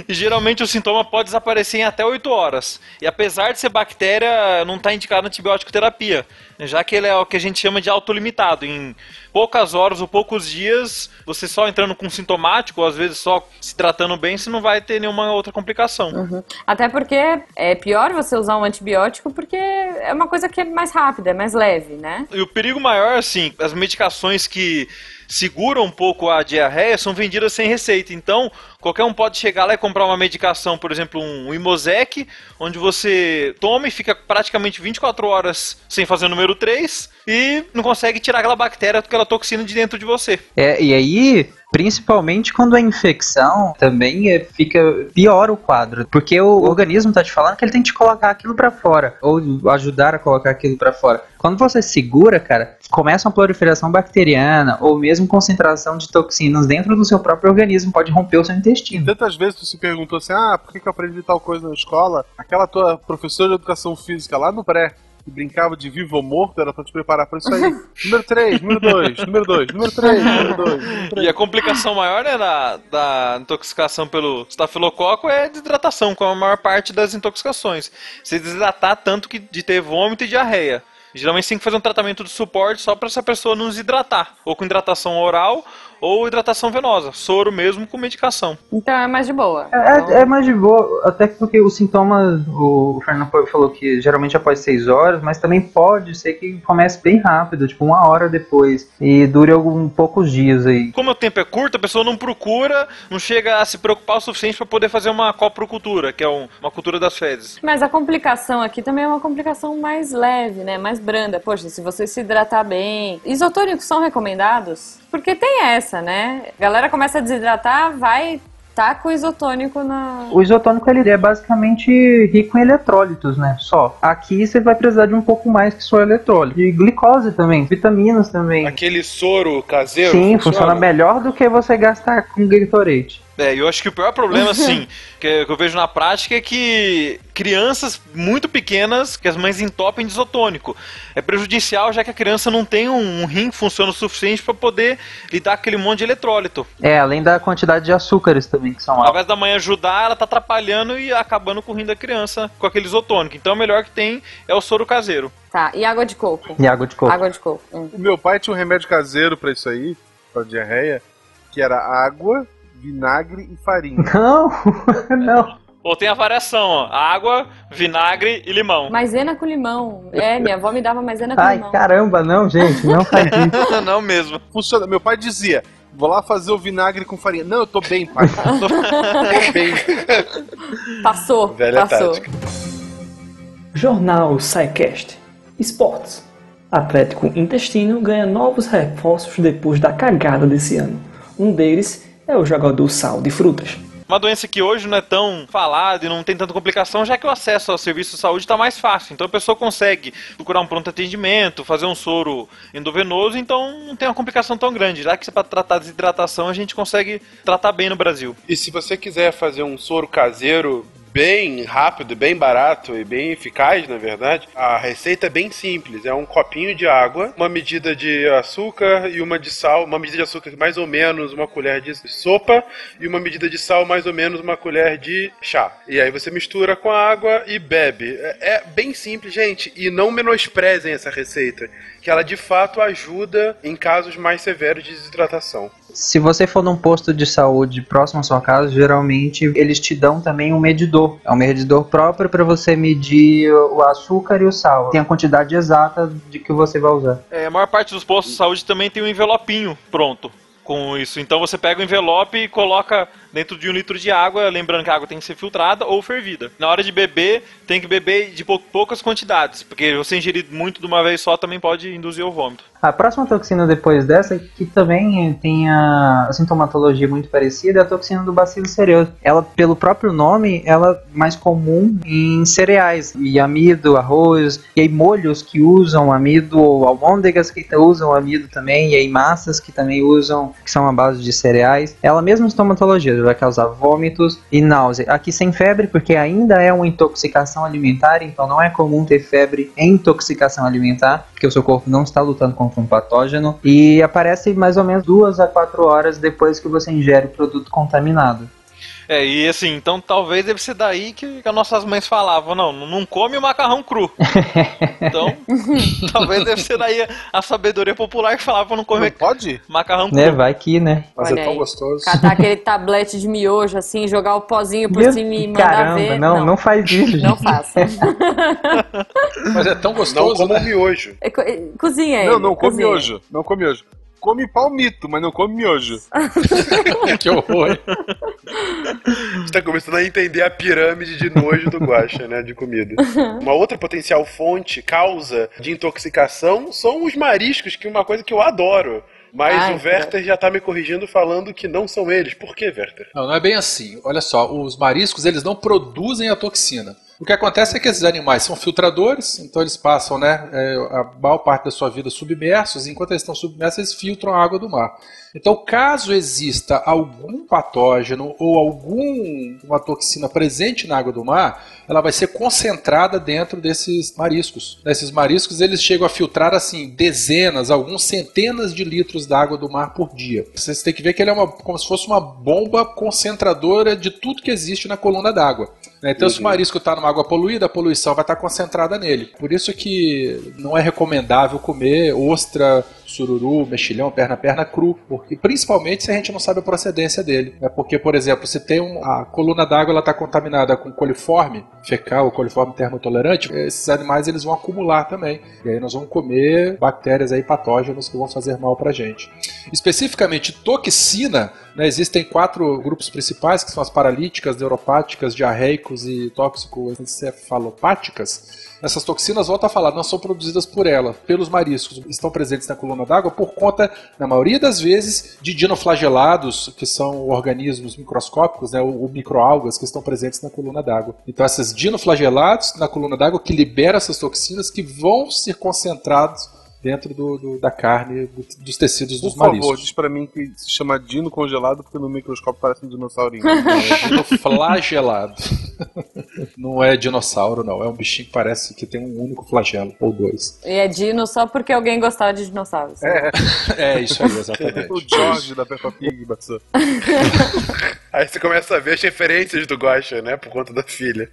E geralmente o sintoma pode desaparecer em até 8 horas. E apesar de ser bactéria, não está indicado antibiótico terapia, já que ele é o que a gente chama de autolimitado. Em poucas horas ou poucos dias, você só entrando com sintomático, ou às vezes só se tratando bem, você não vai ter nenhuma outra complicação. Até porque é pior você usar um antibiótico porque é uma coisa que é mais rápida, é mais leve, né? E o perigo maior, assim, as medicações que seguram um pouco a diarreia são vendidas sem receita. Então, qualquer um pode chegar lá e comprar uma medicação, por exemplo, um Imosec, onde você toma e fica praticamente 24 horas sem fazer o número 3 e não consegue tirar aquela bactéria, aquela toxina de dentro de você. É, e aí, principalmente quando é infecção, também é, fica pior o quadro, porque o organismo tá te falando que ele tem que te colocar aquilo pra fora, ou ajudar a colocar aquilo pra fora. Quando você segura, cara, começa uma proliferação bacteriana, ou mesmo concentração de toxinas dentro do seu próprio organismo, pode romper o seu intestino. Tantas vezes tu se perguntou assim, ah, por que eu aprendi tal coisa na escola? Aquela tua professora de educação física lá no pré, que brincava de vivo ou morto, era pra te preparar pra isso aí. número 3, número 2, número 2, número 3, número 2, número 3. E a complicação maior né, da, da intoxicação pelo estafilococo é a desidratação, com a maior parte das intoxicações. Se desidratar tanto que de ter vômito e diarreia. Geralmente tem que fazer um tratamento de suporte só para essa pessoa não desidratar. Ou com hidratação oral ou hidratação venosa. Soro mesmo com medicação. Então é mais de boa. É, é mais de boa, até porque os sintomas, o Fernando falou que geralmente após 6 horas, mas também pode ser que comece bem rápido, tipo uma hora depois, e dure algum poucos dias aí. Como o tempo é curto, a pessoa não procura, não chega a se preocupar o suficiente para poder fazer uma coprocultura, que é um- uma cultura das fezes. Mas a complicação aqui também é uma complicação mais leve, né? Mais branda. Poxa, se você se hidratar bem. Isotônicos são recomendados? Porque tem essa, né? A galera começa a desidratar, vai tá com isotônico na. O isotônico ele é basicamente rico em eletrólitos, né? Só. Aqui você vai precisar de um pouco mais que só eletrólito. E glicose também, vitaminas também. Aquele soro caseiro. Sim, funciona melhor do que você gastar com Gatorade. É, eu acho que o pior problema, assim, que, eu- vejo na prática é que crianças muito pequenas, que as mães entopem de isotônico. É prejudicial, já que a criança não tem um, um rim que funciona o suficiente para poder lidar com aquele monte de eletrólito. É, além da quantidade de açúcares também, que são Ao altos. invés da mãe ajudar, ela tá atrapalhando e acabando com o rim da criança com aquele isotônico. Então o melhor que tem é o soro caseiro. Tá, e água de coco? E água de coco. Água de coco. hum. O meu pai tinha um remédio caseiro pra isso aí, pra diarreia, que era água, vinagre e farinha. Não, não. Ou tem a variação, ó, água, vinagre e limão. Maisena com limão. É, minha avó me dava maisena com Ai, limão. caramba, não, gente, não faz isso. não mesmo. Funciona. Meu pai dizia, vou lá fazer o vinagre com farinha. Não, eu tô bem, pai. tô bem. Passou, Velha passou. tática. Jornal SciCast. Esportes. Atlético Intestino ganha novos reforços depois da cagada desse ano. Um deles é o jogador Sal de Frutas. Uma doença que hoje não é tão falada e não tem tanta complicação, já que o acesso ao serviço de saúde está mais fácil. Então a pessoa consegue procurar um pronto atendimento, fazer um soro endovenoso, então não tem uma complicação tão grande. Já que para tratar desidratação a gente consegue tratar bem no Brasil. E se você quiser fazer um soro caseiro bem rápido, bem barato e bem eficaz, na verdade, a receita é bem simples. É um copinho de água, uma medida de açúcar e uma de sal, uma medida de açúcar mais ou menos uma colher de sopa e uma medida de sal mais ou menos uma colher de chá. E aí você mistura com a água e bebe. É, é bem simples, gente, e não menosprezem essa receita, que ela de fato ajuda em casos mais severos de desidratação. Se você for num posto de saúde próximo à sua casa, geralmente eles te dão também um medidor. É um medidor próprio para você medir o açúcar e o sal. Tem a quantidade exata de que você vai usar. É, a maior parte dos postos de saúde também tem um envelopinho pronto com isso. Então você pega o envelope e coloca dentro de um litro de água, lembrando que a água tem que ser filtrada ou fervida. Na hora de beber, tem que beber de poucas quantidades, porque você ingerir muito de uma vez só também pode induzir o vômito. A próxima toxina depois dessa, que também tem a sintomatologia muito parecida, é a toxina do bacilo cereus. Ela, pelo próprio nome, ela é mais comum em cereais, e amido, arroz, e aí molhos que usam amido, ou almôndegas que usam amido também, e aí massas que também usam, que são a base de cereais. Ela mesma sintomatologia, vai causar vômitos e náusea. Aqui sem febre, porque ainda é uma intoxicação alimentar, então não é comum ter febre em intoxicação alimentar, porque o seu corpo não está lutando contra um patógeno. E aparece mais ou menos duas a quatro horas depois que você ingere o produto contaminado. É, e assim, então talvez deve ser daí que, que as nossas mães falavam, não, não come o macarrão cru. então, talvez deve ser daí a sabedoria popular que falava não comer Não pode? macarrão cru. Né, vai que, né? Mas Olha é tão aí. gostoso. Catar aquele tablete de miojo assim, jogar o pozinho por Meu- cima e mandar Caramba, ver. não, não, faz isso, gente. Não faça. Mas é tão Não gostoso, como né? miojo. É co- é, Cozinha ele. Não, não come cozinha. miojo. Não come miojo. Come palmito, mas não come miojo. que horror. Você tá começando a entender a pirâmide de nojo do guacha, né, de comida. Uma outra potencial fonte, causa de intoxicação são os mariscos, que é uma coisa que eu adoro. Mas Ai, o Werther já tá me corrigindo falando que não são eles. Por que, Werther? Não, não é bem assim. Olha só, os mariscos eles não produzem a toxina. O que acontece é que esses animais são filtradores, então eles passam né, é, a maior parte da sua vida submersos, e enquanto eles estão submersos, eles filtram a água do mar. Então, caso exista algum patógeno ou alguma toxina presente na água do mar, ela vai ser concentrada dentro desses mariscos. Esses mariscos eles chegam a filtrar assim dezenas, alguns centenas de litros d'água do mar por dia. Vocês têm que ver que ele é uma, como se fosse uma bomba concentradora de tudo que existe na coluna d'água. Né? Então, se o marisco está numa água poluída, a poluição vai estar concentrada nele. Por isso que não é recomendável comer ostra, sururu, mexilhão, perna-perna cru, porque principalmente se a gente não sabe a procedência dele. É porque, por exemplo, se tem um, a coluna d'água ela está contaminada com coliforme fecal coliforme termotolerante, esses animais eles vão acumular também. E aí nós vamos comer bactérias aí patógenos que vão fazer mal pra gente. Especificamente toxina, né, existem quatro grupos principais que são as paralíticas, neuropáticas, diarreicos e tóxico-encefalopáticas. Essas toxinas, volta a falar, não são produzidas por ela, pelos mariscos. Estão presentes na coluna d'água por conta, na maioria das vezes, de dinoflagelados, que são organismos microscópicos, né, ou, ou microalgas que estão presentes na coluna d'água. Então, esses dinoflagelados na coluna d'água que liberam essas toxinas que vão ser concentrados dentro do, do- da carne, do- dos tecidos Por dos favor, mariscos. diz pra mim que se chama Dino congelado porque no microscópio parece um dinossaurinho. Dinoflagelado. não é dinossauro, não. É um bichinho que parece que tem um único flagelo, ou dois. E é dino só porque alguém gostava de dinossauros. É, isso aí, exatamente. o George da Peppa Pig, Bassou. Aí você começa a ver as referências do Guacha, né, por conta da filha.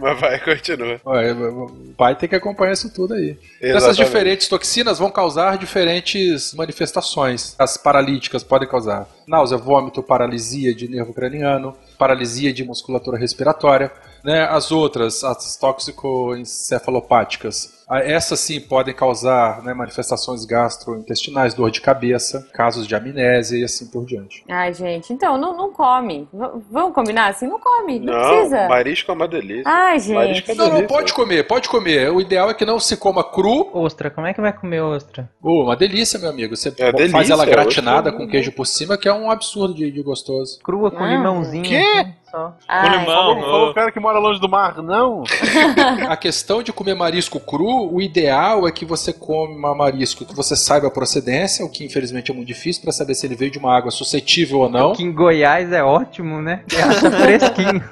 Mas vai, continua. Ué, O pai tem que acompanhar isso tudo aí. Essas Exatamente. diferentes toxinas vão causar diferentes manifestações. As paralíticas podem causar náusea, vômito, paralisia de nervo craniano, paralisia de musculatura respiratória. Né? As outras, as tóxico-encefalopáticas, Ah, Essas sim podem causar né, manifestações gastrointestinais, dor de cabeça, casos de amnésia e assim por diante. Ai, gente, então, não, não come. V- vamos combinar assim? Não come, não, Não, precisa. marisco é uma delícia. Ai, gente. Marisco é Não, não, delícia. pode comer, pode comer. O ideal é que não se coma cru. Ostra, como é que vai comer ostra? Oh, uma delícia, meu amigo. Você É faz delícia, ela eu gratinada com queijo por cima, que é um absurdo de, de gostoso. Crua com Ah, limãozinho. quê? assim, só. Com Ai, limão. Falou o cara que mora longe do mar, não? A questão de comer marisco cru, o ideal é que você coma marisco que você saiba a procedência, o que infelizmente é muito difícil para saber se ele veio de uma água suscetível ou não. Que em Goiás é ótimo, né? Você acha fresquinho.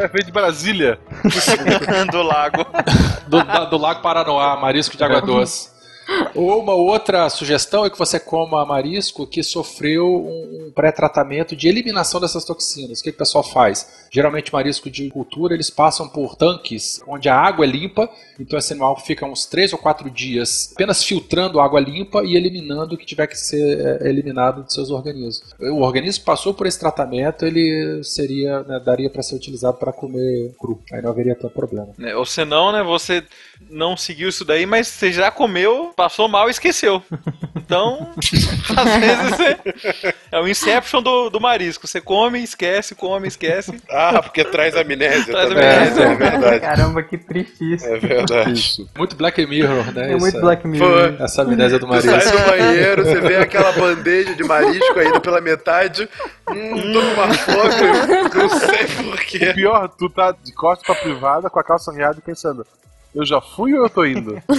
É, veio de Brasília. do lago. Do, da- do Lago Paranoá, marisco de água doce. Ou uma outra sugestão é que você coma marisco que sofreu um, pré-tratamento de eliminação dessas toxinas. O que, o pessoal faz? Geralmente marisco de cultura eles passam por tanques onde a água é limpa, então esse animal fica uns 3 ou 4 dias apenas filtrando água limpa e eliminando o que tiver que ser é, eliminado de seus organismos. O organismo passou por esse tratamento, ele seria, né, daria para ser utilizado para comer cru. Aí não haveria tanto problema. Né, Ou senão, né, você não seguiu isso daí, mas você já comeu, passou mal e esqueceu. Então, às vezes você- é o Inception do, do marisco. Você come, esquece, come, esquece. Ah, porque traz amnésia Traz também. amnésia. É, verdade. Caramba, que triste isso. É verdade. Isso. Muito Black Mirror, né? É muito Essa- Black Mirror. Essa amnésia do marisco. sai do banheiro, você vê aquela bandeja de marisco ainda pela metade. Hum, tô com uma fome, não sei porquê. Pior, tu tá de costas pra privada com a calça riada e pensando, eu já fui ou eu tô indo?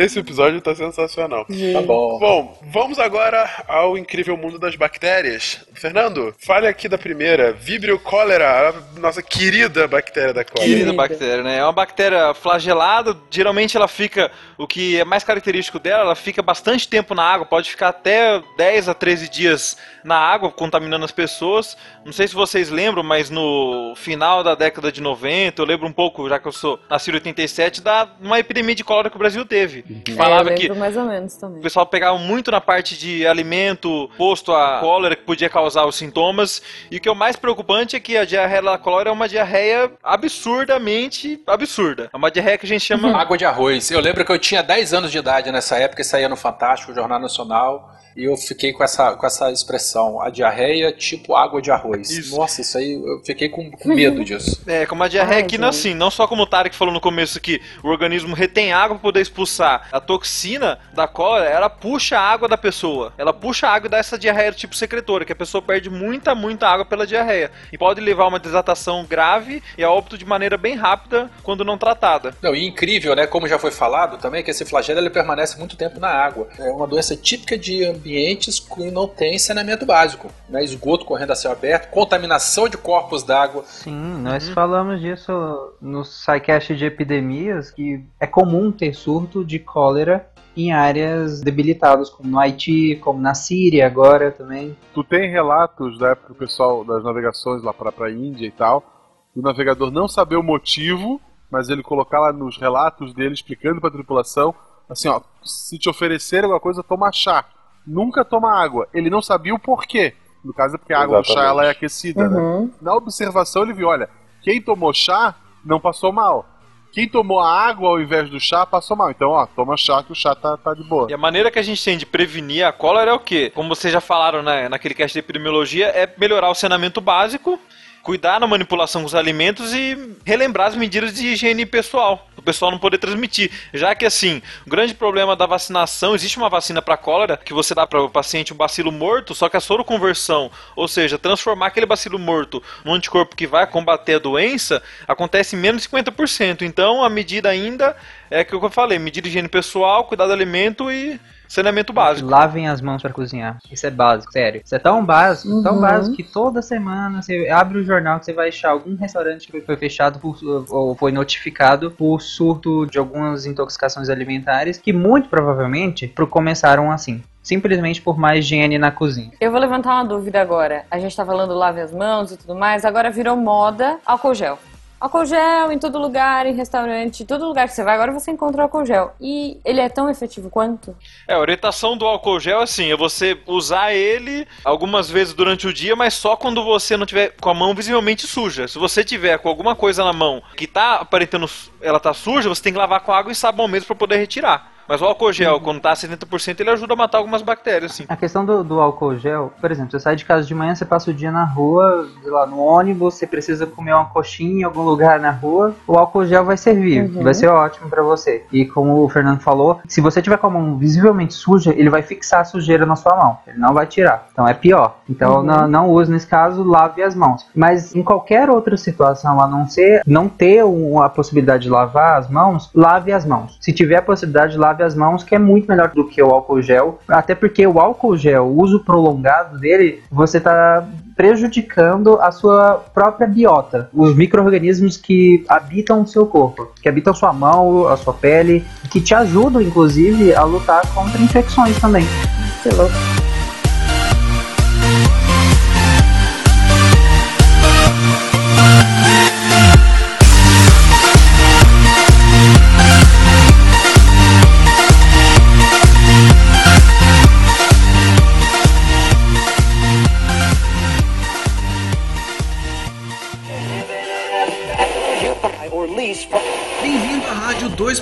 Esse episódio tá sensacional. Tá bom. Bom, vamos agora ao incrível mundo das bactérias. Fernando, fale aqui da primeira, Vibrio cólera, a nossa querida bactéria da cólera. Querida bactéria, né? É uma bactéria flagelada, geralmente ela fica, o que é mais característico dela, ela fica bastante tempo na água, pode ficar até 10 a 13 dias na água, contaminando as pessoas. Não sei se vocês lembram, mas no final da década de 90, eu lembro um pouco, já que eu sou nascido em 87, da uma epidemia de cólera que o Brasil teve. Falava é, que mais ou menos também. o pessoal pegava muito na parte de alimento posto a cólera, que podia causar os sintomas. E o que é o mais preocupante é que a diarreia da cólera é uma diarreia absurdamente absurda. É uma diarreia que a gente chama. Água de arroz. Eu lembro que eu tinha 10 anos de idade nessa época e saía no Fantástico, Jornal Nacional. E eu fiquei com essa, com essa expressão, a diarreia tipo água de arroz. Isso. Nossa, isso aí eu fiquei com, com medo disso. É, como a diarreia Ai, que não assim, não só como o Tarek falou no começo que o organismo retém água para poder expulsar a toxina da cólera, ela puxa a água da pessoa. Ela puxa a água e dá essa diarreia tipo secretora, que a pessoa perde muita, muita água pela diarreia. E pode levar a uma desatação grave e a óbito de maneira bem rápida quando não tratada. Não, e incrível, né? Como já foi falado também, que esse flagelo ele permanece muito tempo na água. É uma doença típica de ambientes que não tem saneamento básico. Né? Esgoto correndo a céu aberto, contaminação de corpos d'água. Sim, nós falamos disso no SciCast de epidemias, que é comum ter surto de cólera em áreas debilitadas, como no Haiti, como na Síria agora também. Tu tem relatos da época do pessoal das navegações lá pra, pra Índia e tal, do navegador não saber o motivo, mas ele colocar lá nos relatos dele explicando pra tripulação, assim, ó, se te oferecer alguma coisa, toma chá. Nunca toma água. Ele não sabia o porquê. No caso é porque a água do chá Exatamente. ela é aquecida, né? Uhum. Na observação ele viu, olha, quem tomou chá não passou mal. Quem tomou a água ao invés do chá passou mal. Então, ó, toma chá que o chá tá, tá de boa. E a maneira que a gente tem de prevenir a cólera é o quê? Como vocês já falaram né, naquele cast de epidemiologia, é melhorar o saneamento básico, cuidar na manipulação dos alimentos e relembrar as medidas de higiene pessoal, o pessoal não poder transmitir. Já que assim, o grande problema da vacinação, existe uma vacina para cólera que você dá para o paciente um bacilo morto, só que a soroconversão, ou seja, transformar aquele bacilo morto num anticorpo que vai combater a doença, acontece em menos de 50%. Então, a medida ainda é que eu falei, medida de higiene pessoal, cuidar do alimento e saneamento básico. Lavem as mãos pra cozinhar. Isso é básico, sério. Isso é tão básico, tão Uhum. básico que toda semana você abre o jornal que você vai achar algum restaurante que foi fechado por- ou foi notificado por surto de algumas intoxicações alimentares que muito provavelmente pro- começaram assim. Simplesmente por mais higiene na cozinha. Eu vou levantar uma dúvida agora. A gente tá falando lave as mãos e tudo mais, agora virou moda álcool gel. Álcool gel em todo lugar, em restaurante, todo lugar que você vai, agora você encontra álcool gel. E ele é tão efetivo quanto? É, a orientação do álcool gel assim, é você usar ele algumas vezes durante o dia, mas só quando você não tiver com a mão visivelmente suja. Se você tiver com alguma coisa na mão que tá aparentando ela tá suja, você tem que lavar com água e sabão mesmo para poder retirar. Mas o álcool gel, Uhum. quando tá a 70%, ele ajuda a matar algumas bactérias, sim. A questão do, do álcool gel, por exemplo, você sai de casa de manhã, você passa o dia na rua, sei lá, no ônibus, você precisa comer uma coxinha em algum lugar na rua, o álcool gel vai servir, Uhum. vai ser ótimo pra você. E como o Fernando falou, se você tiver com a mão visivelmente suja, ele vai fixar a sujeira na sua mão, ele não vai tirar. Então é pior. Então Uhum. não, não use nesse caso, lave as mãos. Mas em qualquer outra situação, a não ser não ter a possibilidade de lavar as mãos, lave as mãos. Se tiver a possibilidade, lave as mãos, que é muito melhor do que o álcool gel. Até porque o álcool gel, o uso prolongado dele, você está prejudicando a sua própria biota, os micro-organismos que habitam o seu corpo, que habitam a sua mão, a sua pele, que te ajudam, inclusive, a lutar contra infecções também. Que louco.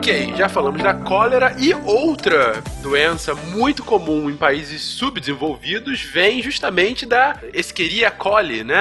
Ok, já falamos da cólera e outra doença muito comum em países subdesenvolvidos vem justamente da Escherichia coli, né?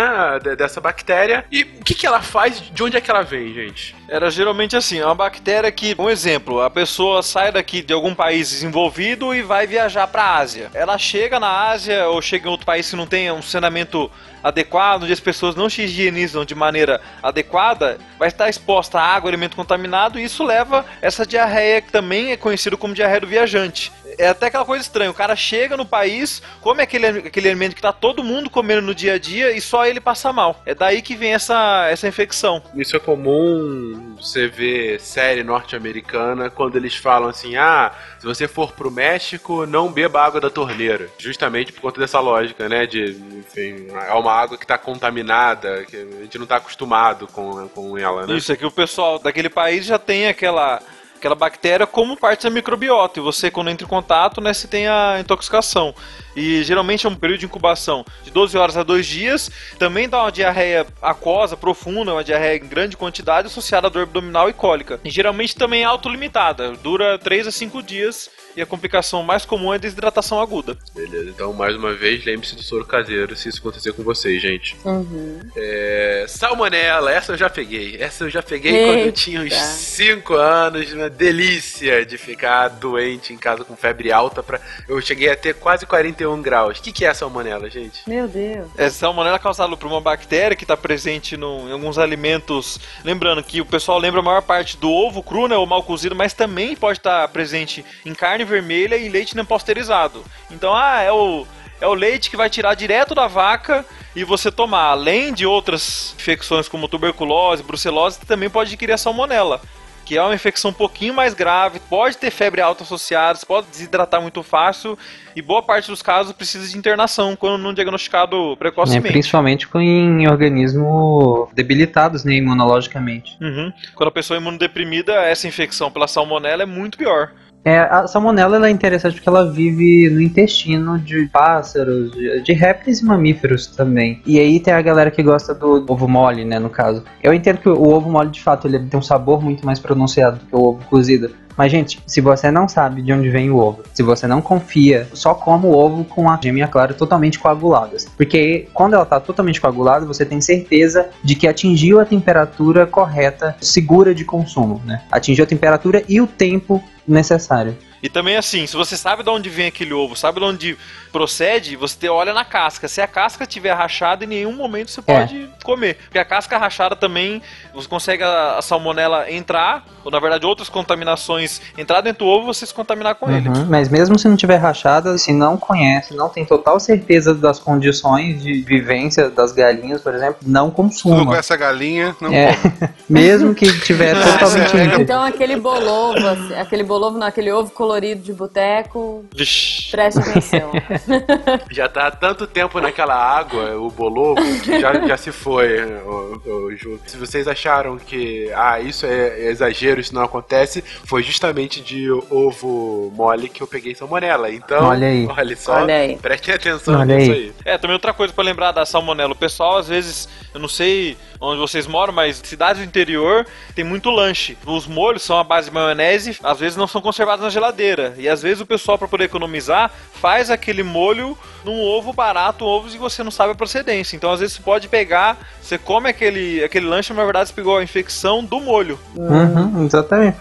Dessa bactéria. E o que, que ela faz? De onde é que ela vem, gente? Era geralmente assim, é uma bactéria que, um exemplo, a pessoa sai daqui de algum país desenvolvido e vai viajar para a Ásia. Ela chega na Ásia ou chega em outro país que não tem um saneamento adequado, onde as pessoas não se higienizam de maneira adequada, vai estar exposta a água, alimento contaminado, e isso leva essa diarreia que também é conhecido como diarreia do viajante. É até aquela coisa estranha, o cara chega no país, come aquele, aquele alimento que tá todo mundo comendo no dia a dia e só ele passa mal. É daí que vem essa, essa infecção. Isso é comum você ver série norte-americana quando eles falam assim: ah, se você for pro México, não beba água da torneira. Justamente por conta dessa lógica, né? De, enfim, é uma água que tá contaminada, que a gente não tá acostumado com, com ela, né? Isso, é que o pessoal daquele país já tem aquela, aquela bactéria como parte da microbiota. E você, quando entra em contato, né, você tem a intoxicação. E geralmente é um período de incubação de 12 horas a 2 dias. Também dá uma diarreia aquosa, profunda, uma diarreia em grande quantidade, associada à dor abdominal e cólica. E geralmente também é autolimitada, dura 3 a 5 dias. E a complicação mais comum é a desidratação aguda. Beleza, então mais uma vez, lembre-se do soro caseiro se isso acontecer com vocês, gente. Uhum. É, salmonela, essa eu já peguei. Essa eu já peguei quando eu Eita. tinha uns 5 anos. Uma delícia de ficar doente em casa com febre alta. Pra... Eu cheguei a ter quase 41 graus. O que, que é a salmonela, gente? Meu Deus. É salmonela causada por uma bactéria que está presente no- em alguns alimentos. Lembrando que o pessoal lembra a maior parte do ovo cru, né, ou mal cozido, mas também pode estar presente em carne vermelha e leite não pasteurizado. Então, ah, é o é o leite que vai tirar direto da vaca e você tomar. Além de outras infecções como tuberculose, brucelose, também pode adquirir a salmonela. Que é uma infecção um pouquinho mais grave, pode ter febre alta associada, pode desidratar muito fácil e boa parte dos casos precisa de internação quando não diagnosticado né, precocemente. principalmente com- em organismos debilitados né, imunologicamente. Uhum. Quando a pessoa é imunodeprimida, essa infecção pela salmonela é muito pior. É, a salmonela ela é interessante porque ela vive no intestino de pássaros, de, de répteis e mamíferos também. E aí tem a galera que gosta do ovo mole, né, no caso. Eu entendo que o ovo mole, de fato, ele tem um sabor muito mais pronunciado do que o ovo cozido. Mas, gente, se você não sabe de onde vem o ovo, se você não confia, só coma o ovo com a gema clara totalmente coaguladas. Porque quando ela tá totalmente coagulada, você tem certeza de que atingiu a temperatura correta, segura de consumo, né? Atingiu a temperatura e o tempo necessário. E também assim, se você sabe de onde vem aquele ovo, sabe de onde procede, você olha na casca. Se a casca tiver rachada, em nenhum momento você pode comer. Porque a casca rachada também, você consegue a, a salmonela entrar, ou na verdade outras contaminações entrar dentro do ovo, você se contaminar com ele. Uhum, Mas mesmo se não tiver rachada, se não conhece, não tem total certeza das condições de vivência das galinhas, por exemplo, não Não consuma. conhece a galinha, não É, mesmo que tiver totalmente. Então aquele bolovo, assim, aquele bolovo, não, aquele ovo colorido de boteco, Vixe. preste atenção. Já tá há tanto tempo naquela água, o bolovo, que já, já se foi, o, o Ju. Se vocês acharam que, ah, isso é exagero, isso não acontece, foi justamente de ovo mole que eu peguei salmonela. Então, Olha aí. olha só, Olha aí. prestem atenção Olha nisso aí. aí. É, também outra coisa pra lembrar da salmonela. O pessoal, às vezes, eu não sei onde vocês moram, mas cidades do interior tem muito lanche. Os molhos são a base de maionese, às vezes não são conservados na geladeira. E às vezes o pessoal, pra poder economizar, faz aquele molho num ovo barato, ovos e você não sabe a procedência. Então, às vezes, você pode pegar, você come aquele, aquele lanche, mas na verdade você pegou a infecção do molho. Uhum, exatamente.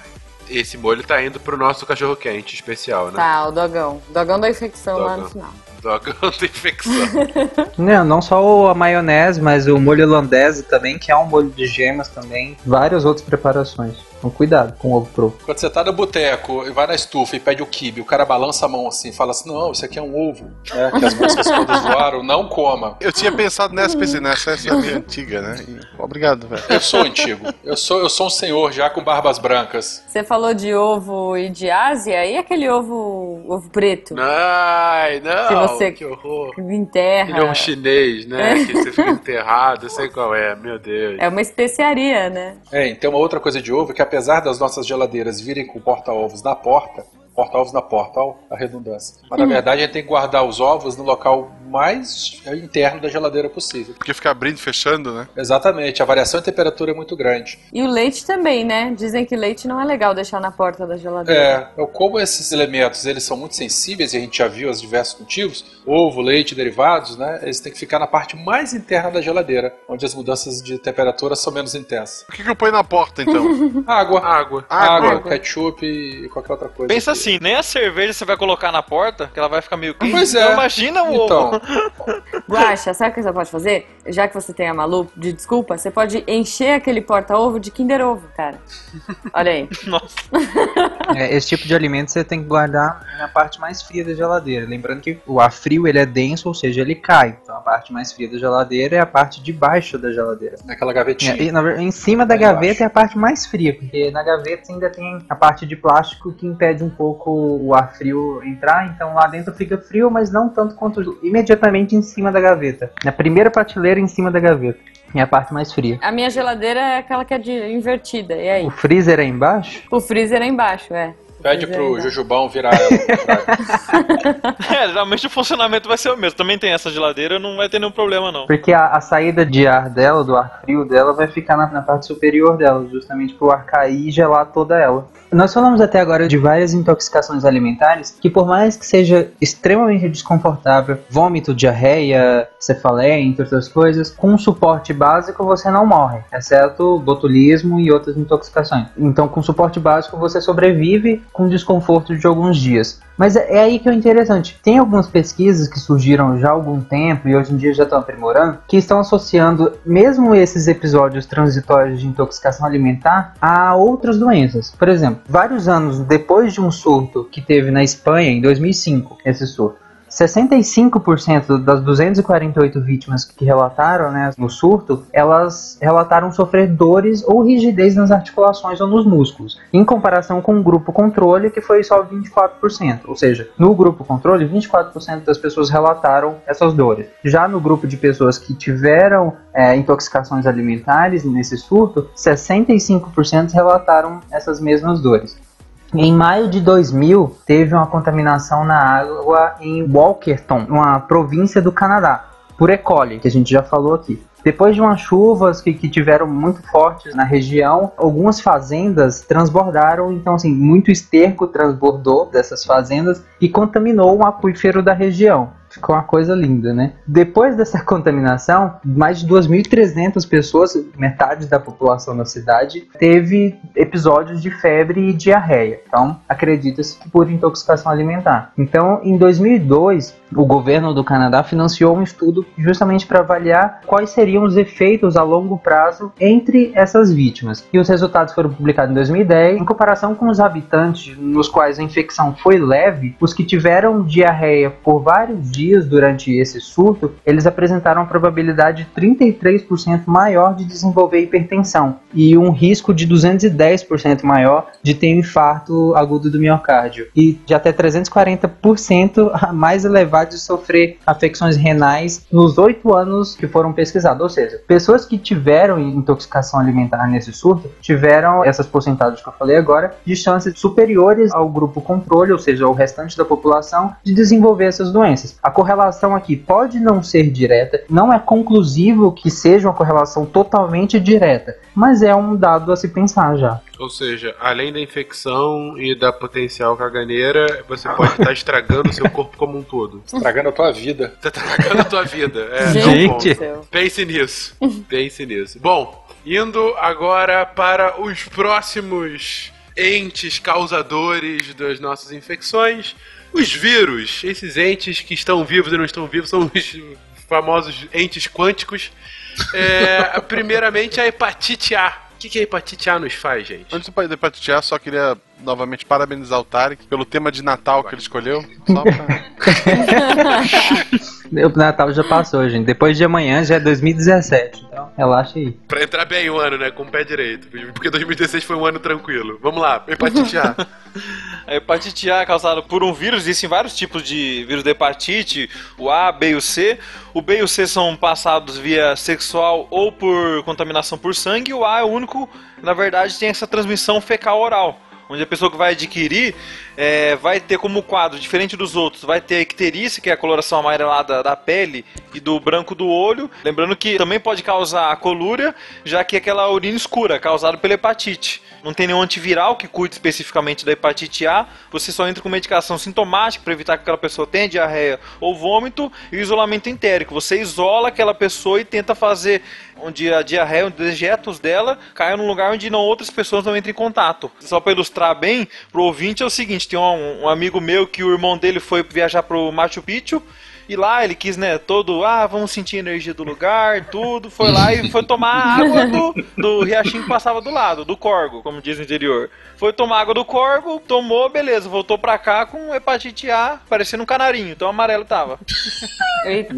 Esse molho tá indo pro nosso cachorro quente especial, né? Tá, o dogão. Dogão da infecção lá no Dogão. final. Da infecção. Não, não só a maionese, mas o molho holandese também, que é um molho de gemas também. Várias outras preparações. Então cuidado com o ovo pro. Quando você tá no boteco e vai na estufa e pede o kibe, o cara balança a mão assim, fala assim: não, isso aqui é um ovo. É, que as moscas quando zoaram, não coma. Eu tinha pensado nessa, pensei, nessa essa é a minha antiga, né? E- Obrigado, velho. Eu sou antigo. Eu sou, eu sou um senhor já com barbas brancas. Você falou de ovo e de Ásia, e aquele ovo, ovo preto? Ai, não, Se você- que horror. Que enterra. Ele é um chinês, né? Que você fica enterrado, eu sei qual é, meu Deus. É uma especiaria, né? É, e tem uma outra coisa de ovo que apesar das nossas geladeiras virem com porta-ovos na porta, porta-ovos na porta, ó, a redundância. Mas na verdade a gente tem que guardar os ovos no local mais interno da geladeira possível. Porque fica abrindo e fechando, né? Exatamente, a variação de temperatura é muito grande. E o leite também, né? Dizem que leite não é legal deixar na porta da geladeira. É, eu- como esses elementos eles são muito sensíveis e a gente já viu os diversos motivos, ovo, leite, derivados, né? Eles têm que ficar na parte mais interna da geladeira, onde as mudanças de temperatura são menos intensas. O que, que eu ponho na porta, então? Água, Água. água, Água. ketchup e qualquer outra coisa. Pensa assim, nem a cerveja você vai colocar na porta, que ela vai ficar meio quente. Pois é. Então imagina o Então, ovo. Guaxa, sabe o que você pode fazer? Já que você tem a Malu de desculpa, você pode encher aquele porta-ovo de Kinder Ovo, cara. Olha aí. Nossa. É, esse tipo de alimento você tem que guardar na parte mais fria da geladeira. Lembrando que o ar frio ele é denso, ou seja, ele cai. Então a parte mais fria da geladeira é a parte de baixo da geladeira. naquela gavetinha. É, e, na em cima da gaveta é a parte mais fria, porque na gaveta ainda tem a parte de plástico que impede um pouco o ar frio entrar, então lá dentro fica frio, mas não tanto quanto imediatamente em cima da gaveta. Na primeira prateleira em cima da gaveta. É a parte mais fria. A minha geladeira é aquela que é de invertida. E aí? O freezer é embaixo? O freezer é embaixo, é. Pede Pois é, pro então. Jujubão virar ela. contrário. É, geralmente o funcionamento vai ser o mesmo. Também tem essa geladeira, não vai ter nenhum problema, não. Porque a, a saída de ar dela, do ar frio dela, vai ficar na, na parte superior dela, justamente pro ar cair e gelar toda ela. Nós falamos até agora de várias intoxicações alimentares que, por mais que seja extremamente desconfortável, vômito, diarreia, cefaleia, entre outras coisas, com um suporte básico você não morre, exceto botulismo e outras intoxicações. Então, com suporte básico você sobrevive com desconforto de alguns dias. Mas é é aí que é interessante. Tem algumas pesquisas que surgiram já há algum tempo e hoje em dia já estão aprimorando, que estão associando mesmo esses episódios transitórios de intoxicação alimentar a outras doenças. Por exemplo, vários anos depois de um surto que teve na Espanha, em 2005, esse surto, 65% das 248 vítimas que relataram né, no surto, elas relataram sofrer dores ou rigidez nas articulações ou nos músculos, em comparação com o grupo controle, que foi só 24%. Ou seja, no grupo controle, 24% das pessoas relataram essas dores. Já no grupo de pessoas que tiveram é, intoxicações alimentares nesse surto, 65% relataram essas mesmas dores. Em maio de 2000, teve uma contaminação na água em Walkerton, uma província do Canadá, por E. coli, que a gente já falou aqui. Depois de umas chuvas que, que tiveram muito fortes na região, algumas fazendas transbordaram, então assim, muito esterco transbordou dessas fazendas e contaminou o aquífero da região. Ficou uma coisa linda, né? Depois dessa contaminação, mais de 2.300 pessoas, metade da população da cidade, teve episódios de febre e diarreia. Então, acredita-se que por intoxicação alimentar. Então, em 2002, o governo do Canadá financiou um estudo justamente para avaliar quais seriam os efeitos a longo prazo entre essas vítimas. E os resultados foram publicados em 2010. Em comparação com os habitantes nos quais a infecção foi leve, os que tiveram diarreia por vários dias durante esse surto, eles apresentaram uma probabilidade 33% maior de desenvolver hipertensão e um risco de 210% maior de ter um infarto agudo do miocárdio e de até 340% a mais elevado de sofrer afecções renais nos oito anos que foram pesquisados. Ou seja, pessoas que tiveram intoxicação alimentar nesse surto tiveram essas porcentagens que eu falei agora de chances superiores ao grupo controle, ou seja, ao restante da população, de desenvolver essas doenças. A correlação aqui pode não ser direta, não é conclusivo que seja uma correlação totalmente direta, mas é um dado a se pensar já. Ou seja, além da infecção e da potencial caganeira, você pode estar estragando o seu corpo como um todo. Estragando a tua vida. Tá estragando a tua vida. É, Gente. bom. Pense nisso. Pense nisso. Bom, indo agora para os próximos entes causadores das nossas infecções. Os vírus, esses entes que estão vivos e não estão vivos, são os famosos entes quânticos. É, primeiramente, a hepatite A. O que, que a hepatite A nos faz, gente? Antes de hepatite A, só queria novamente parabenizar o Tarek pelo tema de Natal que ele escolheu. Só pra... O Natal já passou, gente. Depois de amanhã já é 2017. Então, relaxa aí. Pra entrar bem o ano, né? Com o pé direito. Porque 2016 foi um ano tranquilo. Vamos lá, hepatite A. A hepatite A é causada por um vírus, existem vários tipos de vírus de hepatite, o A, B e o C. O B e o C são passados via sexual ou por contaminação por sangue, e o A é o único, na verdade, tem essa transmissão fecal oral. Onde a pessoa que vai adquirir é, vai ter como quadro, diferente dos outros, vai ter a icterícia, que é a coloração amarelada da pele e do branco do olho. Lembrando que também pode causar a colúria, já que é aquela urina escura, causada pela hepatite. Não tem nenhum antiviral que cuide especificamente da hepatite A, você só entra com medicação sintomática para evitar que aquela pessoa tenha diarreia ou vômito e isolamento entérico. Você isola aquela pessoa e tenta fazer onde a diarreia, os dejetos dela caiam num lugar onde não outras pessoas não entram em contato. Só para ilustrar bem, pro ouvinte é o seguinte, tem um, um amigo meu que o irmão dele foi viajar pro Machu Picchu e lá ele quis, né, todo, ah, vamos sentir a energia do lugar, tudo. Foi lá e foi tomar a água do, do riachinho que passava do lado, do corgo, como diz no interior. Foi tomar água do corgo, tomou, beleza, voltou pra cá com hepatite A, parecendo um canarinho, então amarelo tava. Eita.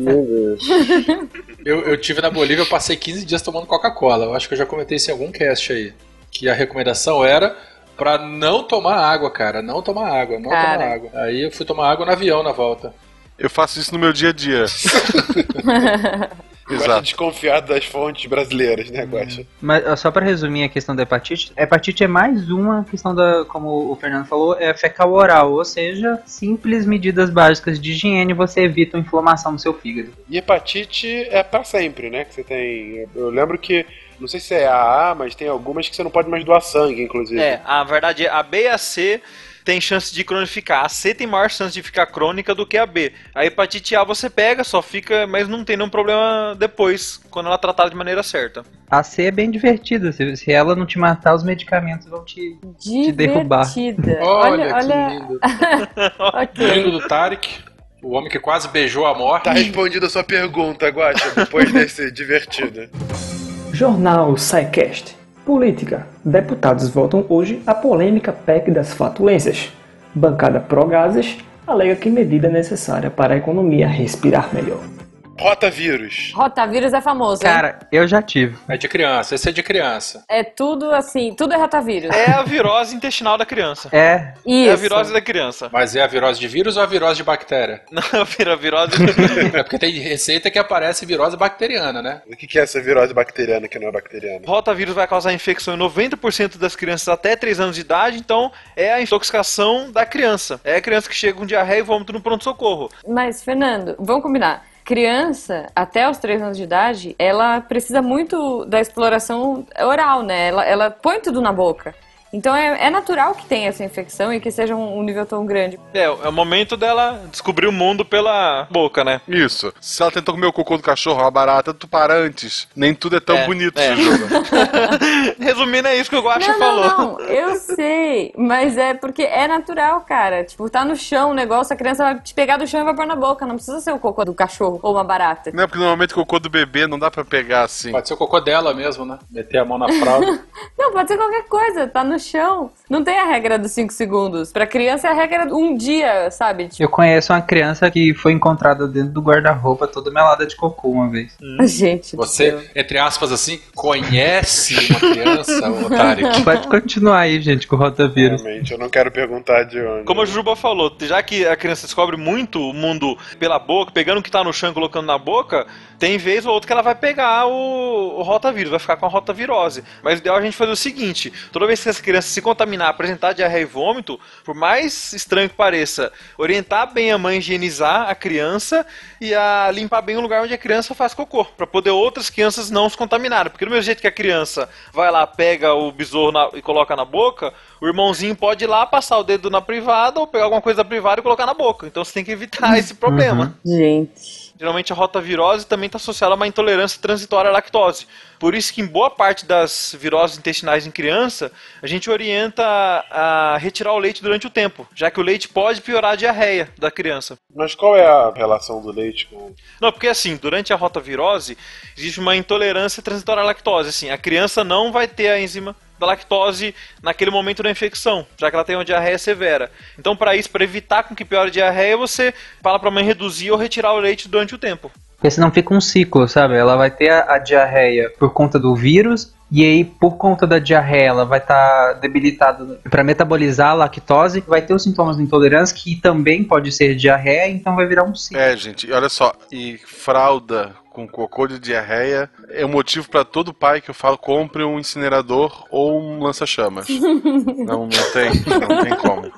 Eu, eu tive na Bolívia, eu passei 15 dias tomando Coca-Cola. Eu acho que eu já comentei isso em algum cast aí. Que a recomendação era pra não tomar água, cara. Não tomar água, não Cara. tomar água. Aí eu fui tomar água no avião na volta. Eu faço isso no meu dia a dia. Gosta Exato. desconfiado das fontes brasileiras, né, Guaxa? Mas ó, só para resumir a questão da hepatite, a hepatite é mais uma questão da, como o Fernando falou, é fecal oral, ou seja, simples medidas básicas de higiene você evita a inflamação no seu fígado. E hepatite é pra sempre, né? Que você tem. Eu lembro que. Não sei se é a A, mas tem algumas que você não pode mais doar sangue, inclusive. É, a verdade é a B e a C tem chance de cronificar. A C tem maior chance de ficar crônica do que a B. A hepatite A você pega, só fica, mas não tem nenhum problema depois, quando ela é tratada de maneira certa. A C é bem divertida, se, se ela não te matar, os medicamentos vão te, te derrubar. Divertida. Olha, Olha, que olha. lindo. ok. Lindo do Tarek, o homem que quase beijou a morte. Tá respondida a sua pergunta, Guaxa, depois desse divertido. Jornal SciCast. Política. Deputados votam hoje a polêmica PEC das fatulências. Bancada pró-gases alega que medida necessária para a economia respirar melhor. Rotavírus. Rotavírus é famoso, hein? Cara, eu já tive. É de criança, esse é de criança. É tudo assim, tudo é rotavírus. É a virose intestinal da criança. É, Isso. É a virose da criança. Mas é a virose de vírus ou a virose de bactéria? Não, vira virose. É porque tem receita que aparece virose bacteriana, né? O que que é essa virose bacteriana que não é bacteriana? Rotavírus vai causar infecção em 90% das crianças até 3 anos de idade, então é a intoxicação da criança. É a criança que chega com diarreia e vômito no pronto-socorro. Mas, Fernando, vamos combinar. Criança, até os 3 anos de idade, ela precisa muito da exploração oral, né? Ela, ela põe tudo na boca. Então é, é natural que tenha essa infecção e que seja um, um nível tão grande. É, é o momento dela descobrir o mundo pela boca, né? Isso. Se ela tentou comer o cocô do cachorro, uma barata, tu para antes. Nem tudo é tão É, bonito, é. Jujuba. Resumindo, é isso que o Não, falou. não, não, eu sei, mas é porque é natural, cara. Tipo, tá no chão o negócio, a criança vai te pegar do chão e vai pôr na boca. Não precisa ser o cocô do cachorro ou uma barata. Não porque normalmente o cocô do bebê não dá pra pegar assim. Pode ser o cocô dela mesmo, né? Meter a mão na fralda. Não, pode ser qualquer coisa, tá no chão. Não tem a regra dos 5 segundos. Pra criança é a regra de um dia, sabe? Tipo, Eu conheço uma criança que foi encontrada dentro do guarda-roupa toda melada de cocô uma vez. gente. do Você, céu. entre aspas, assim, conhece uma criança, otário? Pode continuar aí, gente, com o rotavírus. Realmente, eu não quero perguntar de onde. Como a Jujuba falou, já que a criança descobre muito o mundo pela boca, pegando o que tá no chão e colocando na boca, tem vez ou outra que ela vai pegar o, o rotavírus, vai ficar com a rotavirose. Mas o ideal é a gente fazer o seguinte: toda vez que essa criança se contaminar, apresentar diarreia e vômito, por mais estranho que pareça, orientar bem a mãe a higienizar a criança e a limpar bem o lugar onde a criança faz cocô, para poder outras crianças não se contaminarem. Porque do mesmo jeito que a criança vai lá, pega o besouro na- e coloca na boca, o irmãozinho pode ir lá, passar o dedo na privada ou pegar alguma coisa da privada e colocar na boca. Então você tem que evitar esse problema. Gente. Geralmente a rotavirose também está associada a uma intolerância transitória à lactose. Por isso que em boa parte das viroses intestinais em criança, a gente orienta a retirar o leite durante o tempo, já que o leite pode piorar a diarreia da criança. Mas qual é a relação do leite com. Não, porque assim, durante a rotavirose, existe uma intolerância transitória à lactose. Assim, a criança não vai ter a enzima da lactose naquele momento da infecção, já que ela tem uma diarreia severa. Então, para isso, para evitar com que piore a diarreia, você fala para a mãe reduzir ou retirar o leite durante o tempo. Porque senão fica um ciclo, sabe? Ela vai ter a, a diarreia por conta do vírus, e aí, por conta da diarreia, ela vai estar debilitada para metabolizar a lactose, vai ter os sintomas de intolerância, que também pode ser diarreia, então vai virar um ciclo. É, gente, olha só, e fralda com cocô de diarreia é um motivo pra todo pai que eu falo compre um incinerador ou um lança-chamas. não, não tem, não tem como.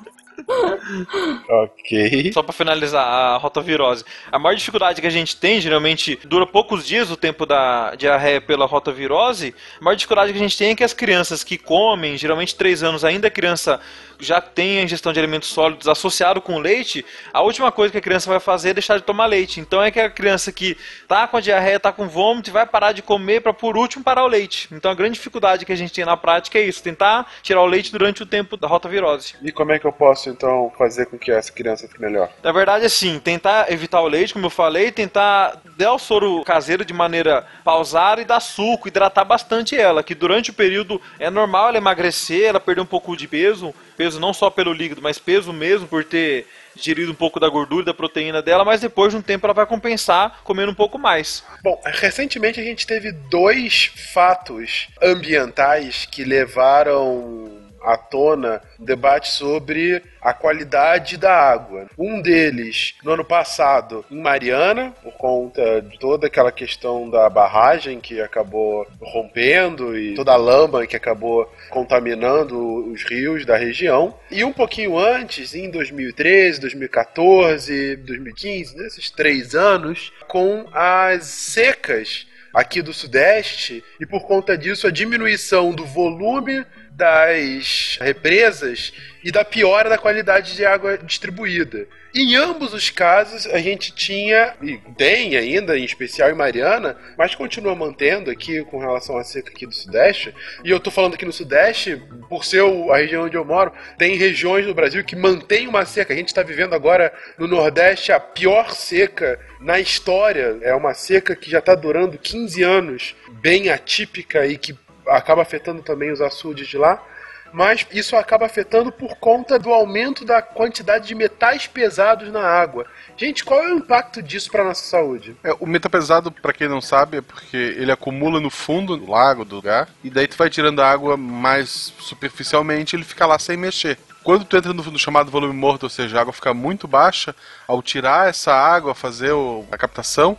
ok. Só para finalizar a rotavirose. A maior dificuldade que a gente tem, geralmente dura poucos dias o tempo da diarreia pela rotavirose. A maior dificuldade que a gente tem é que as crianças que comem, geralmente 3 anos ainda a criança já tem a ingestão de alimentos sólidos associado com leite, a última coisa que a criança vai fazer é deixar de tomar leite. Então é que a criança que tá com a diarreia, tá com vômito, vai parar de comer para por último parar o leite. Então a grande dificuldade que a gente tem na prática é isso, tentar tirar o leite durante o tempo da rotavirose. E como é que eu posso então fazer com que essa criança fique melhor? Na verdade, assim, tentar evitar o leite, como eu falei, tentar dar o soro caseiro de maneira pausada e dar suco, hidratar bastante ela, que durante o período é normal ela emagrecer, ela perder um pouco de peso, peso não só pelo líquido, mas peso mesmo por ter digerido um pouco da gordura, da proteína dela, mas depois de um tempo ela vai compensar comendo um pouco mais. Bom, recentemente a gente teve dois fatos ambientais que levaram à tona um debate sobre a qualidade da água. Um deles, no ano passado, em Mariana, por conta de toda aquela questão da barragem que acabou rompendo e toda a lama que acabou contaminando os rios da região. E um pouquinho antes, em 2013, 2014, 2015, nesses três anos, com as secas aqui do Sudeste e por conta disso a diminuição do volume das represas e da piora da qualidade de água distribuída. Em ambos os casos, a gente tinha, e tem ainda, em especial em Mariana, mas continua mantendo aqui com relação à seca aqui do Sudeste. E eu tô falando aqui no Sudeste, por ser a região onde eu moro, tem regiões no Brasil que mantém uma seca. A gente está vivendo agora no Nordeste a pior seca na história. É uma seca que já está durando 15 anos, bem atípica e que acaba afetando também os açudes de lá mas isso acaba afetando por conta do aumento da quantidade de metais pesados na água. Gente, qual é o impacto disso para nossa saúde? É, o metal pesado, pra quem não sabe, é porque ele acumula no fundo do lago, do lugar, e daí tu vai tirando a água mais superficialmente ele fica lá sem mexer. Quando tu entra no, no chamado volume morto, ou seja, a água fica muito baixa, ao tirar essa água, fazer o- a captação,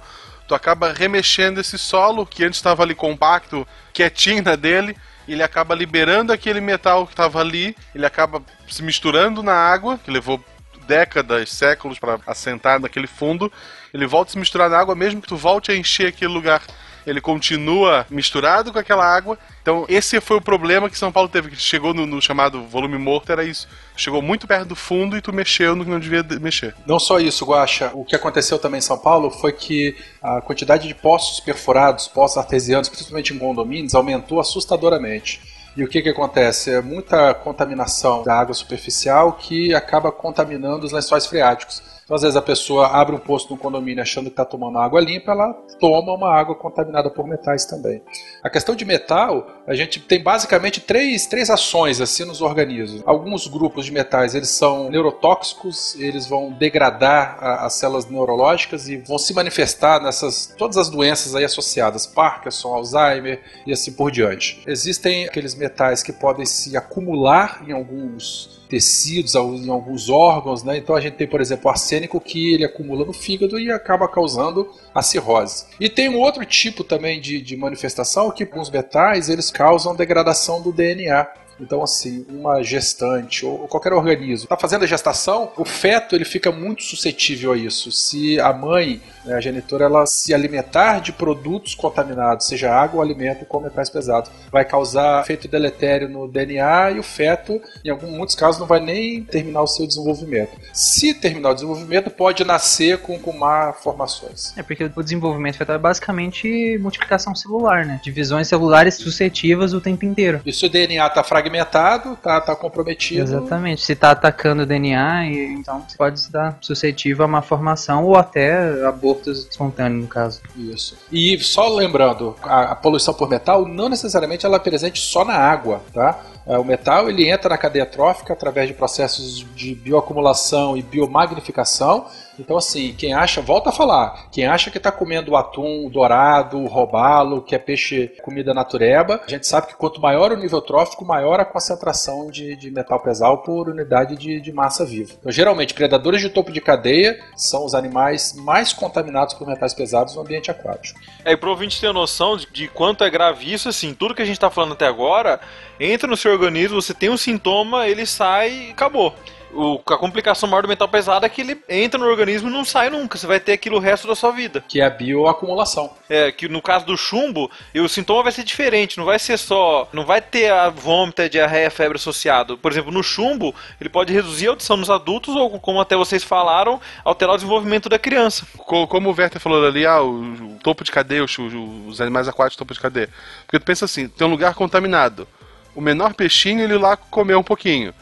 tu acaba remexendo esse solo que antes estava ali compacto, quietinho na dele, ele acaba liberando aquele metal que estava ali, ele acaba se misturando na água, que levou décadas, séculos para assentar naquele fundo, ele volta a se misturar na água, mesmo que tu volte a encher aquele lugar. Ele continua misturado com aquela água. Então, esse foi o problema que São Paulo teve, que chegou no, no chamado volume morto, era isso. Chegou muito perto do fundo e tu mexeu no que não devia de- mexer. Não só isso, Guaxa. O que aconteceu também em São Paulo foi que a quantidade de poços perfurados, poços artesianos, principalmente em condomínios, aumentou assustadoramente. E o que, que acontece? É muita contaminação da água superficial que acaba contaminando os lençóis freáticos. Então, às vezes, a pessoa abre um poço no condomínio achando que está tomando água limpa, ela toma uma água contaminada por metais também. A questão de metal, a gente tem basicamente três, três ações assim nos organismos. Alguns grupos de metais eles são neurotóxicos, eles vão degradar a- as células neurológicas e vão se manifestar nessas todas as doenças aí associadas, Parkinson, Alzheimer e assim por diante. Existem aqueles metais que podem se acumular em alguns tecidos, em alguns órgãos, né? Então a gente tem, por exemplo, o arsênico que ele acumula no fígado e acaba causando a cirrose. E tem um outro tipo também de, de manifestação que alguns metais eles causam degradação do DNA. Então, assim, uma gestante ou qualquer organismo está fazendo a gestação, o feto ele fica muito suscetível a isso. Se a mãe, né, a genitora, ela se alimentar de produtos contaminados, seja água ou alimento com metais pesados, vai causar efeito deletério no DNA e o feto, em alguns muitos casos, não vai nem terminar o seu desenvolvimento. Se terminar o desenvolvimento, pode nascer com, com malformações. É porque o desenvolvimento fetal é basicamente multiplicação celular, né? Divisões celulares suscetivas o tempo inteiro. E se o DNA está fragmentado, está tá comprometido. Exatamente. Se tá atacando o DNA, então pode estar suscetível a uma formação ou até abortos espontâneos, no caso. Isso. E só lembrando, a, a poluição por metal não necessariamente ela é presente só na água, tá? É, O metal ele entra na cadeia trófica através de processos de bioacumulação e biomagnificação. Então, assim, quem acha, volta a falar, quem acha que está comendo atum dourado, robalo, que é peixe comida natureba, a gente sabe que quanto maior o nível trófico, maior a concentração de, de metal pesado por unidade de, de massa viva. Então, geralmente, predadores de topo de cadeia são os animais mais contaminados por metais pesados no ambiente aquático. É, e pro ouvinte ter noção de, de quanto é grave isso, assim, tudo que a gente tá falando até agora, entra no seu organismo, você tem um sintoma, ele sai e acabou. O, a complicação maior do metal pesado é que ele entra no organismo e não sai nunca. Você vai ter aquilo o resto da sua vida. Que é a bioacumulação. É, que no caso do chumbo, e o sintoma vai ser diferente. Não vai ser só. Não vai ter a vômito, a diarreia, a febre associado. Por exemplo, no chumbo, ele pode reduzir a audição nos adultos, ou como até vocês falaram, alterar o desenvolvimento da criança. Co- Como o Werther falou ali, ah, o, o topo de cadeia, os, os- os animais aquáticos topo de cadeia. Porque tu pensa assim, tem um lugar contaminado. O menor peixinho, ele lá comeu um pouquinho.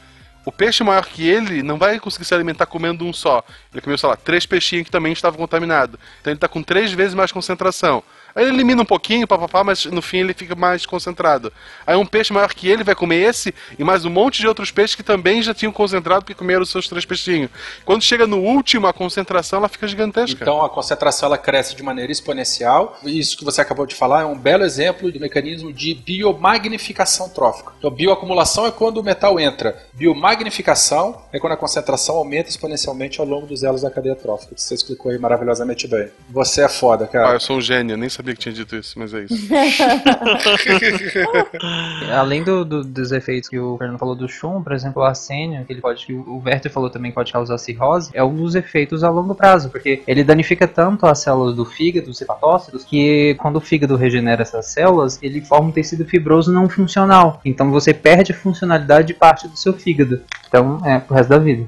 O peixe maior que ele não vai conseguir se alimentar comendo um só. Ele comeu, sei lá, três peixinhos que também estavam contaminados. Então ele está com três vezes mais concentração. Aí ele elimina um pouquinho, papapá, mas no fim ele fica mais concentrado. Aí um peixe maior que ele vai comer esse e mais um monte de outros peixes que também já tinham concentrado porque comeram os seus três peixinhos. Quando chega no último, a concentração ela fica gigantesca. Então a concentração ela cresce de maneira exponencial. Isso que você acabou de falar é um belo exemplo de mecanismo de biomagnificação trófica. Então bioacumulação é quando o metal entra. Biomagnificação é quando a concentração aumenta exponencialmente ao longo dos elos da cadeia trófica. Você explicou aí maravilhosamente bem. Você é foda, Ah, cara. eu sou um gênio, nem sabia que tinha dito isso, mas é isso. Além do- do- dos efeitos que o Fernando falou do chumbo, por exemplo, o arsênio, que ele pode, que o Werther falou também que pode causar cirrose, é um dos efeitos a longo prazo, porque ele danifica tanto as células do fígado, dos hepatócitos, que quando o fígado regenera essas células, ele forma um tecido fibroso não funcional. Então você perde a funcionalidade de parte do seu fígado. Então é pro resto da vida.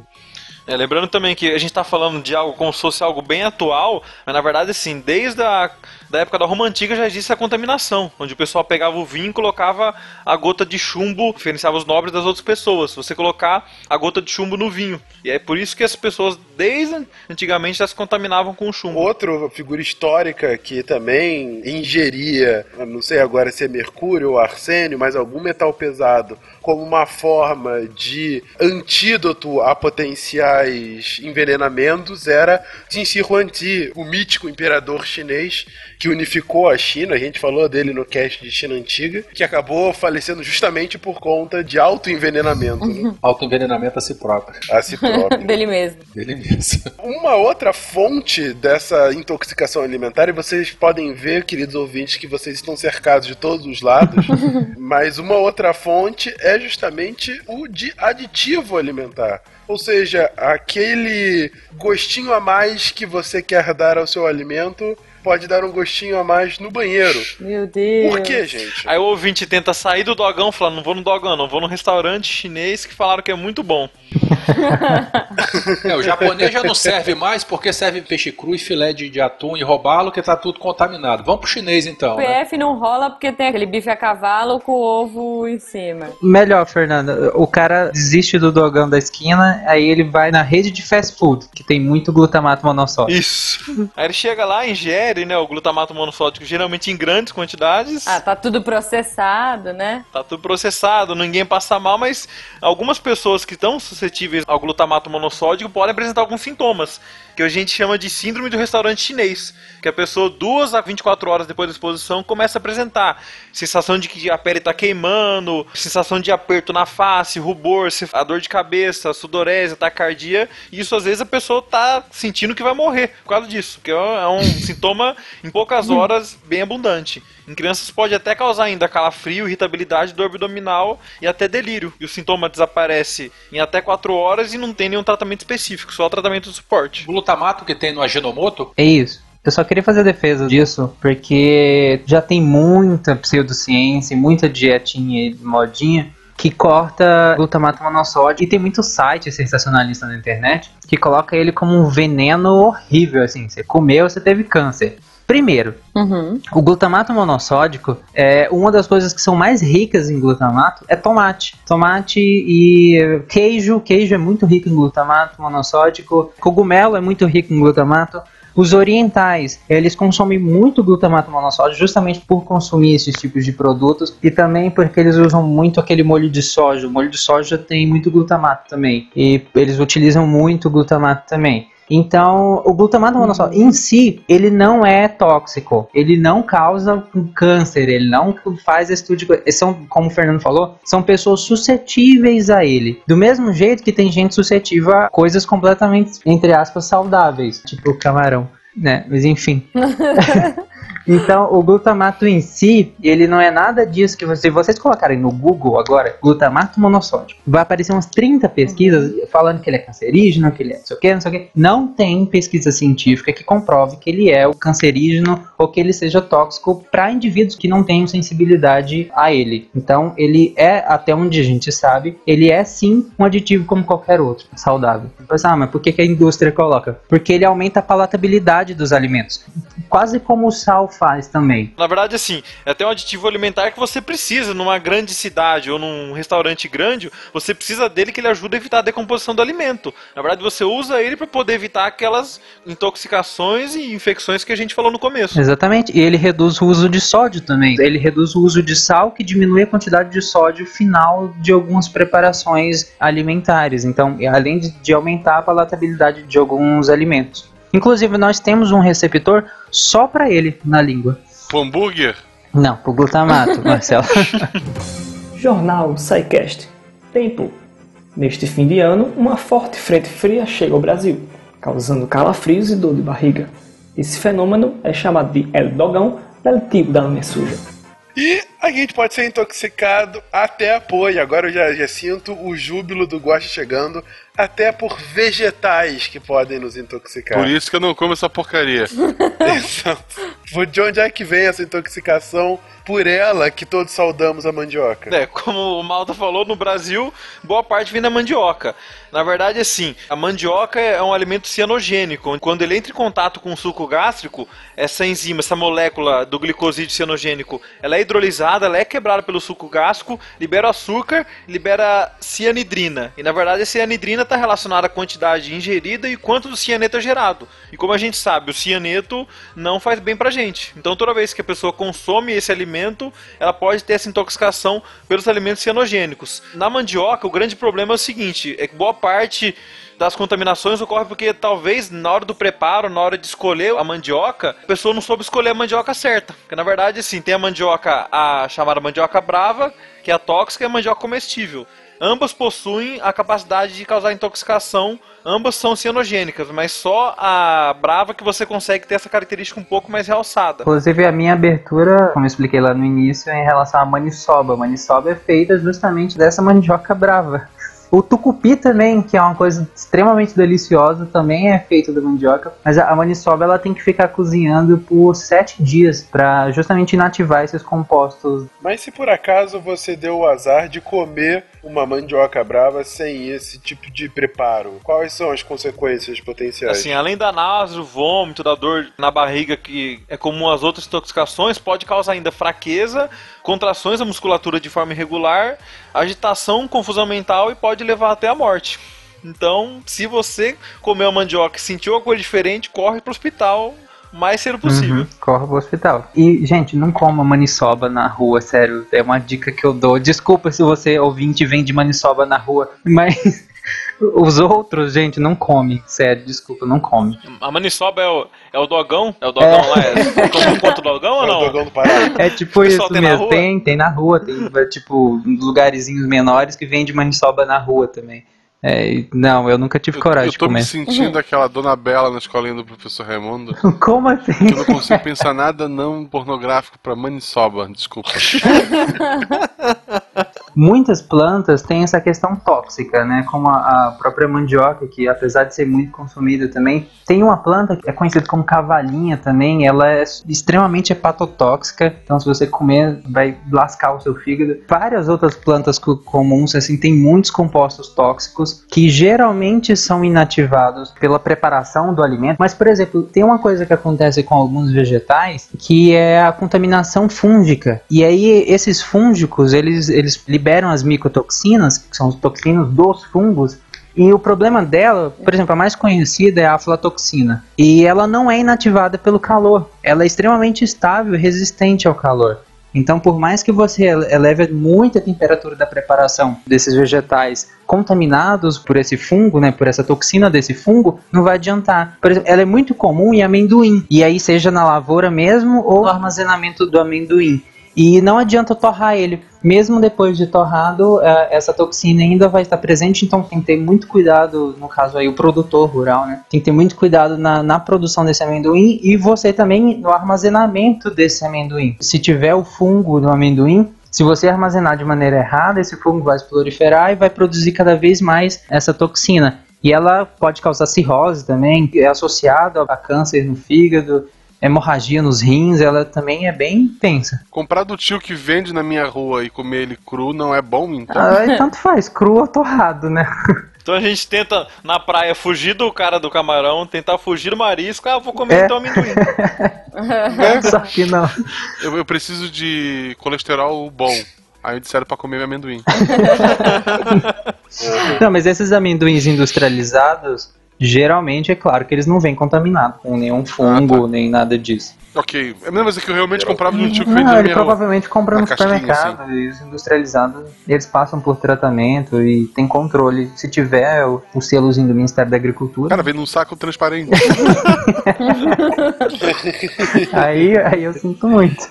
É, lembrando também que a gente está falando de algo como se fosse algo bem atual, mas na verdade, assim, desde a da época da Roma Antiga já existe a contaminação, onde o pessoal pegava o vinho e colocava a gota de chumbo, diferenciava os nobres das outras pessoas. Você colocar a gota de chumbo no vinho. E é por isso que as pessoas, desde antigamente, já se contaminavam com o chumbo. Outra figura histórica que também ingeria, não sei agora se é mercúrio ou arsênio, mas algum metal pesado, como uma forma de antídoto a potenciais envenenamentos, era Jin Shi Huangdi, o mítico imperador chinês que unificou a China. A gente falou dele no cast de China Antiga, que acabou falecendo justamente por conta de autoenvenenamento né? Autoenvenenamento a si próprio. a si próprio. Dele mesmo. Dele mesmo. Uma outra fonte dessa intoxicação alimentar, e vocês podem ver, queridos ouvintes, que vocês estão cercados de todos os lados, mas uma outra fonte é justamente o de aditivo alimentar. Ou seja, aquele gostinho a mais que você quer dar ao seu alimento pode dar um gostinho a mais no banheiro. Meu Deus. Por quê, gente? Aí o ouvinte tenta sair do dogão falando, não vou no dogão, não vou no restaurante chinês que falaram que é muito bom. É, o japonês já não serve mais porque serve peixe cru e filé de, de atum e robalo que tá tudo contaminado. Vamos pro chinês então. O Né? PF não rola porque tem aquele bife a cavalo com ovo em cima. Melhor, Fernanda, o cara desiste do dogão da esquina, aí ele vai na rede de fast food, que tem muito glutamato monossódico. Isso. Aí ele chega lá, ingere, né, o glutamato monossódico, geralmente em grandes quantidades. Ah, tá tudo processado, né? Tá tudo processado, ninguém passa mal, mas algumas pessoas que estão suscetíveis ao glutamato monossódico podem apresentar alguns sintomas, que a gente chama de síndrome do restaurante chinês, que a pessoa duas a 24 horas depois da exposição começa a apresentar sensação de que a pele tá queimando, sensação de aperto na face, rubor, a dor de cabeça, sudorese, taquicardia, e isso às vezes a pessoa tá sentindo que vai morrer por causa disso, que é um sintoma em poucas horas bem abundante. Em crianças pode até causar ainda calafrio, irritabilidade, dor abdominal e até delírio. E o sintoma desaparece em até 4 horas e não tem nenhum tratamento específico, só tratamento de suporte. O glutamato que tem no Aginomoto É isso. Eu só queria fazer defesa disso, porque já tem muita pseudociência, muita dietinha modinha que corta glutamato monossódico e tem muito site sensacionalista na internet que coloca ele como um veneno horrível, assim, você comeu, você teve câncer. Primeiro, Uhum. o glutamato monossódico é uma das coisas que são mais ricas em glutamato é tomate. Tomate e queijo, queijo é muito rico em glutamato monossódico, cogumelo é muito rico em glutamato. Os orientais, eles consomem muito glutamato monossódico justamente por consumir esses tipos de produtos e também porque eles usam muito aquele molho de soja. O molho de soja tem muito glutamato também e eles utilizam muito glutamato também. Então, o glutamato monossódico em si, ele não é tóxico, ele não causa câncer, ele não faz esse tipo de coisa. São, como o Fernando falou, são pessoas suscetíveis a ele. Do mesmo jeito que tem gente suscetível a coisas completamente, entre aspas, saudáveis, tipo o camarão, né? Mas enfim. Então, o glutamato em si, ele não é nada disso que você, se vocês colocarem no Google agora, glutamato monossódico, vai aparecer umas 30 pesquisas falando que ele é cancerígeno, que ele é não sei o que, não sei o que. Não tem pesquisa científica que comprove que ele é o cancerígeno ou que ele seja tóxico para indivíduos que não tenham sensibilidade a ele. Então, ele é, até onde a gente sabe, ele é sim um aditivo como qualquer outro, saudável. Mas, ah, mas por que, que a indústria coloca? Porque ele aumenta a palatabilidade dos alimentos. Quase como o sal faz também. Na verdade, assim, é até um aditivo alimentar que você precisa numa grande cidade ou num restaurante grande, você precisa dele que ele ajuda a evitar a decomposição do alimento. Na verdade, você usa ele para poder evitar aquelas intoxicações e infecções que a gente falou no começo. Exatamente. E ele reduz o uso de sódio também. Ele reduz o uso de sal, que diminui a quantidade de sódio final de algumas preparações alimentares. Então, além de, de aumentar a palatabilidade de alguns alimentos. Inclusive, nós temos um receptor só para ele na língua. O hambúrguer? Não, pro glutamato, Marcelo. Jornal SciCast. Tempo. Neste fim de ano, uma forte frente fria chega ao Brasil, causando calafrios e dor de barriga. Esse fenômeno é chamado de El Dogão, deletivo da unha suja. E a gente pode ser intoxicado até apoio. Agora eu já, já sinto o júbilo do Guaxa chegando, até por vegetais que podem nos intoxicar. Por isso que eu não como essa porcaria. Exato. De onde é que vem essa intoxicação? Por ela que todos saudamos a mandioca. É, como o Malta falou, no Brasil, boa parte vem da mandioca. Na verdade, assim, a mandioca é um alimento cianogênico. Quando ele entra em contato com o suco gástrico, essa enzima, essa molécula do glicosídeo cianogênico, ela é hidrolisada, ela é quebrada pelo suco gástrico, libera o açúcar, libera cianidrina. E na verdade, a cianidrina está relacionada à quantidade ingerida e quanto do cianeto é gerado. E como a gente sabe, o cianeto não faz bem pra gente. Então, toda vez que a pessoa consome esse alimento, ela pode ter essa intoxicação pelos alimentos cianogênicos. Na mandioca, o grande problema é o seguinte: é que boa parte das contaminações ocorre porque talvez na hora do preparo, na hora de escolher a mandioca, a pessoa não soube escolher a mandioca certa. Porque na verdade, assim, tem a mandioca, a chamada mandioca brava, que é a tóxica, e a mandioca comestível. Ambas possuem a capacidade de causar intoxicação, ambas são cianogênicas, mas só a brava que você consegue ter essa característica um pouco mais realçada. Inclusive, a minha abertura, como eu expliquei lá no início, é em relação à maniçoba. A maniçoba é feita justamente dessa mandioca brava. O tucupi também, que é uma coisa extremamente deliciosa, também é feito da mandioca. Mas a, maniçoba ela tem que ficar cozinhando por sete dias para justamente inativar esses compostos. Mas se por acaso você deu o azar de comer uma mandioca brava sem esse tipo de preparo, quais são as consequências potenciais? Assim, além da náusea, do vômito, da dor na barriga, que é comum às outras intoxicações, pode causar ainda fraqueza, contrações da musculatura de forma irregular, agitação, confusão mental e pode levar até a morte. Então, se você comeu a mandioca e sentiu alguma coisa diferente, corre pro hospital o mais cedo possível. Uhum, corre pro hospital. E, gente, não coma maniçoba na rua, sério. É uma dica que eu dou. Desculpa se você, ouvinte, vende maniçoba na rua, mas os outros, gente, não come. Sério, desculpa, não come. A maniçoba é o, é o dogão? É o dogão lá? É, como conta o dogão ou É não? o dogão do Pará. É tipo isso tem mesmo. Tem, tem na rua. Tem, é, tipo, lugarzinhos menores que vende maniçoba na rua também. É, não, eu nunca tive Eu, coragem eu de tô comer. me sentindo aquela dona Bela na escolinha do professor Raimundo. Como assim? Eu não consigo pensar nada não pornográfico pra maniçoba, desculpa. Muitas plantas têm essa questão tóxica, né? Como a, a própria mandioca, que apesar de ser muito consumida também, tem uma planta que é conhecida como cavalinha também, ela é extremamente hepatotóxica, então se você comer vai lascar o seu fígado. Várias outras plantas co- comuns, assim, tem muitos compostos tóxicos que geralmente são inativados pela preparação do alimento, mas, por exemplo, tem uma coisa que acontece com alguns vegetais que é a contaminação fúngica. E aí esses fúngicos, eles, eles liberam as micotoxinas, que são os toxinas dos fungos, e o problema dela, por exemplo, a mais conhecida é a aflatoxina. E ela não é inativada pelo calor. Ela é extremamente estável e resistente ao calor. Então, por mais que você ele- eleve muito a temperatura da preparação desses vegetais contaminados por esse fungo, né, por essa toxina desse fungo, não vai adiantar. Por exemplo, ela é muito comum em amendoim. E aí, seja na lavoura mesmo ou no armazenamento do amendoim. E não adianta torrar ele. Mesmo depois de torrado, eh, essa toxina ainda vai estar presente, então tem que ter muito cuidado, no caso aí, o produtor rural, né? Tem que ter muito cuidado na, na produção desse amendoim e você também no armazenamento desse amendoim. Se tiver o fungo no amendoim, se você armazenar de maneira errada, esse fungo vai se proliferar e vai produzir cada vez mais essa toxina. E ela pode causar cirrose também, é associado a câncer no fígado, hemorragia nos rins, ela também é bem tensa. Comprar do tio que vende na minha rua e comer ele cru não é bom, então? Ah, tanto faz, cru ou torrado, né? Então a gente tenta, na praia, fugir do cara do camarão, tentar fugir do marisco. Ah, vou comer É. então amendoim. Só que não. Eu, eu preciso de colesterol bom. Aí disseram pra comer amendoim. Não, mas esses amendoins industrializados, geralmente é claro que eles não vêm contaminados com nenhum fungo, nem nada disso. ok. É a mesma coisa que eu realmente comprava de um tio que vendia Não, ele provavelmente compra no casquinha, supermercado. E os industrializados, eles passam por tratamento e tem controle. Se tiver o, o selozinho do Ministério da Agricultura, Cara, vem num saco transparente. aí, aí eu sinto muito.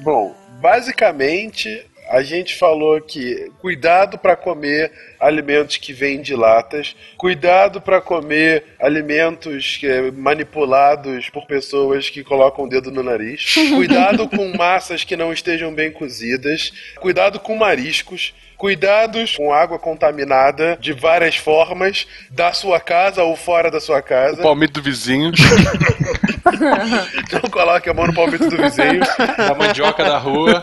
Bom, basicamente a gente falou que cuidado para comer alimentos que vêm de latas, cuidado para comer alimentos é, manipulados por pessoas que colocam o dedo no nariz, cuidado com massas que não estejam bem cozidas, cuidado com mariscos. Cuidados com água contaminada de várias formas, da sua casa ou fora da sua casa. Palmito do vizinho. Não coloque a mão no palmito do vizinho. Da mandioca da rua.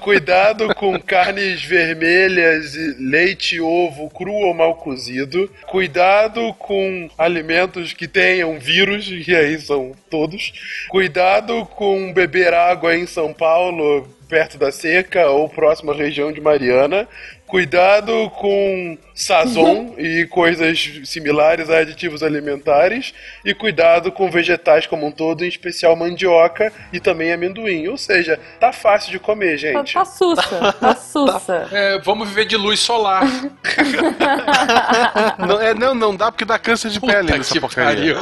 Cuidado com carnes vermelhas, e leite e ovo cru ou mal cozido. Cuidado com alimentos que tenham vírus, e aí são todos. Cuidado com beber água em São Paulo, perto da seca ou próxima à região de Mariana. Cuidado com sazon e coisas similares a aditivos alimentares. E cuidado com vegetais como um todo, em especial mandioca e também amendoim. Ou seja, tá fácil de comer, Tá, gente. tá sussa, tá sussa. É, vamos viver de luz solar. Não, é, não, não dá porque dá câncer de pele Puta nessa que porcaria.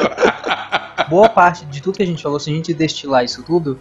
Boa parte de tudo que a gente falou, se a gente destilar isso tudo,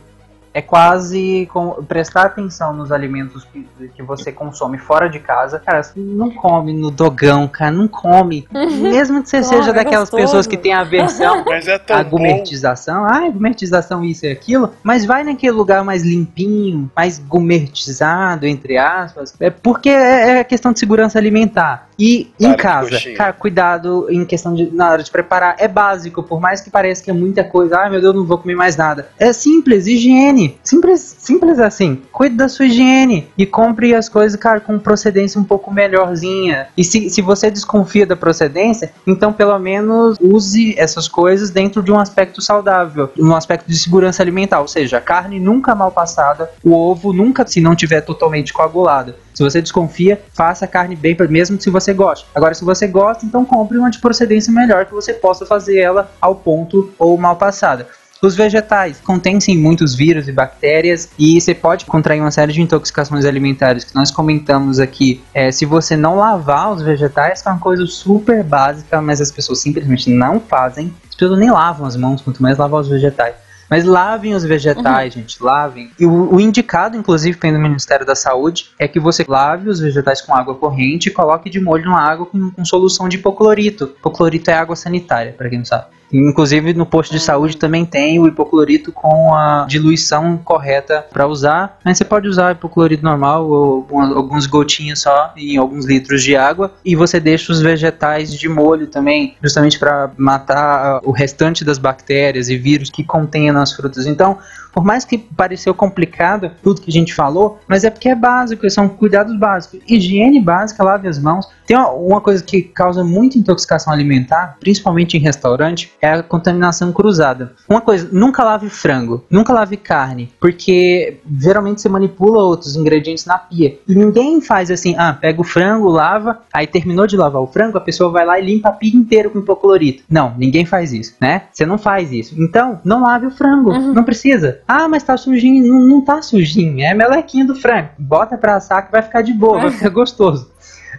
é quase com- prestar atenção nos alimentos que, que você consome fora de casa. Cara, você não come no dogão, cara, não come. Mesmo que você seja é daquelas gostoso. pessoas que têm aversão Mas é bom. gourmetização, ah, gourmetização isso e aquilo, mas vai naquele lugar mais limpinho, mais gourmetizado, entre aspas, é porque é, é questão de segurança alimentar. E em casa, cara, cuidado em questão de na hora de preparar, é básico, por mais que pareça que é muita coisa, ah, meu Deus, não vou comer mais nada. É simples, higiene, simples, simples assim. Cuide da sua higiene e compre as coisas, cara, com procedência um pouco melhorzinha. E se, se você desconfia da procedência, então pelo menos use essas coisas dentro de um aspecto saudável, um aspecto de segurança alimentar, ou seja, a carne nunca mal passada, o ovo nunca se não tiver totalmente coagulado. Se você desconfia, faça a carne bem, mesmo se você gosta. Agora, se você gosta, então compre uma de procedência melhor que você possa fazer ela ao ponto ou mal passada. Os vegetais contêm sim muitos vírus e bactérias e você pode contrair uma série de intoxicações alimentares que nós comentamos aqui. É, se você não lavar os vegetais, que é uma coisa super básica, mas as pessoas simplesmente não fazem. As pessoas nem lavam as mãos, quanto mais lavar os vegetais. Mas lavem os vegetais, gente, lavem. E o, o indicado, inclusive, pelo Ministério da Saúde, é que você lave os vegetais com água corrente e coloque de molho na água com, com solução de hipoclorito. Hipoclorito é água sanitária, para quem não sabe. Inclusive no posto de saúde também tem o hipoclorito com a diluição correta para usar. Mas você pode usar hipoclorito normal ou algumas gotinhas só em alguns litros de água e você deixa os vegetais de molho também, justamente para matar o restante das bactérias e vírus que contém nas frutas. Então, por mais que pareceu complicado tudo que a gente falou, mas é porque é básico, são cuidados básicos. Higiene básica, lave as mãos. Tem uma, uma coisa que causa muita intoxicação alimentar, principalmente em restaurante, é a contaminação cruzada. Uma coisa, nunca lave frango, nunca lave carne, porque geralmente você manipula outros ingredientes na pia. E ninguém faz assim, ah, pega o frango, lava, aí terminou de lavar o frango, a pessoa vai lá e limpa a pia inteira com hipoclorito. Não, ninguém faz isso, né? Você não faz isso. Então, não lave o frango, não precisa. Ah, mas tá sujinho. Não, não tá sujinho, é melequinha do frango. Bota pra assar que vai ficar de boa, vai ficar gostoso.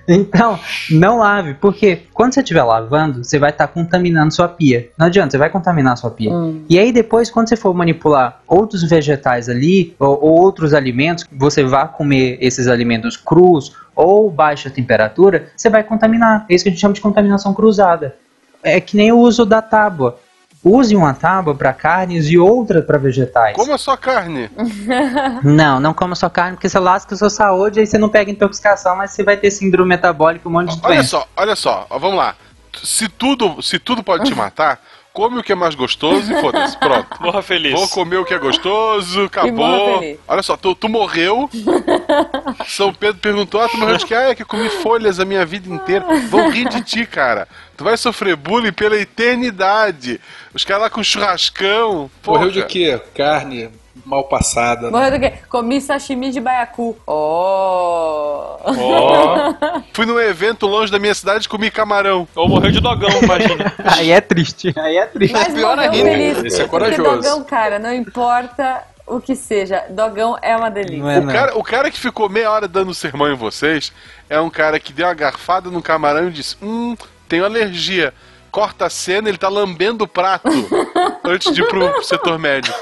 Então, não lave, porque quando você estiver lavando, você vai estar contaminando sua pia. Não adianta, você vai contaminar sua pia. E aí depois, quando você for manipular outros vegetais ali, ou, ou outros alimentos, você vai comer esses alimentos crus ou baixa temperatura, você vai contaminar. É isso que a gente chama de contaminação cruzada. É que nem o uso da tábua. Use uma tábua para carnes e outra para vegetais. Coma só carne. Não, não coma só carne, porque você lasca a sua saúde, aí você não pega intoxicação, mas você vai ter síndrome metabólica, um monte de Olha doença. só, olha só, ó, vamos lá. Se tudo, se tudo pode te matar, come o que é mais gostoso e foda-se. Pronto. Morra feliz. Vou comer o que é gostoso, morra acabou. feliz. Olha só, tu, tu morreu. São Pedro perguntou: Ah, tu morreu de quê? Ah, é que eu comi folhas a minha vida inteira. Vão rir de ti, cara. Tu vai sofrer bullying pela eternidade. Os caras lá com churrascão. Morreu porra. de quê? Carne mal passada. né? Morreu do quê? Comi sashimi de baiacu. Oh! Ó, Fui num evento longe da minha cidade e comi camarão. ou morreu de dogão, imagina. Aí é triste, aí é triste. Mas pior dogão ainda, feliz, esse é porque corajoso. dogão, cara, não importa o que seja, dogão é uma delícia. Não é, O cara, o cara que ficou meia hora dando sermão em vocês é um cara que deu uma garfada no camarão e disse: Hum, tenho alergia. Corta a cena, ele tá lambendo o prato antes de ir pro setor médico.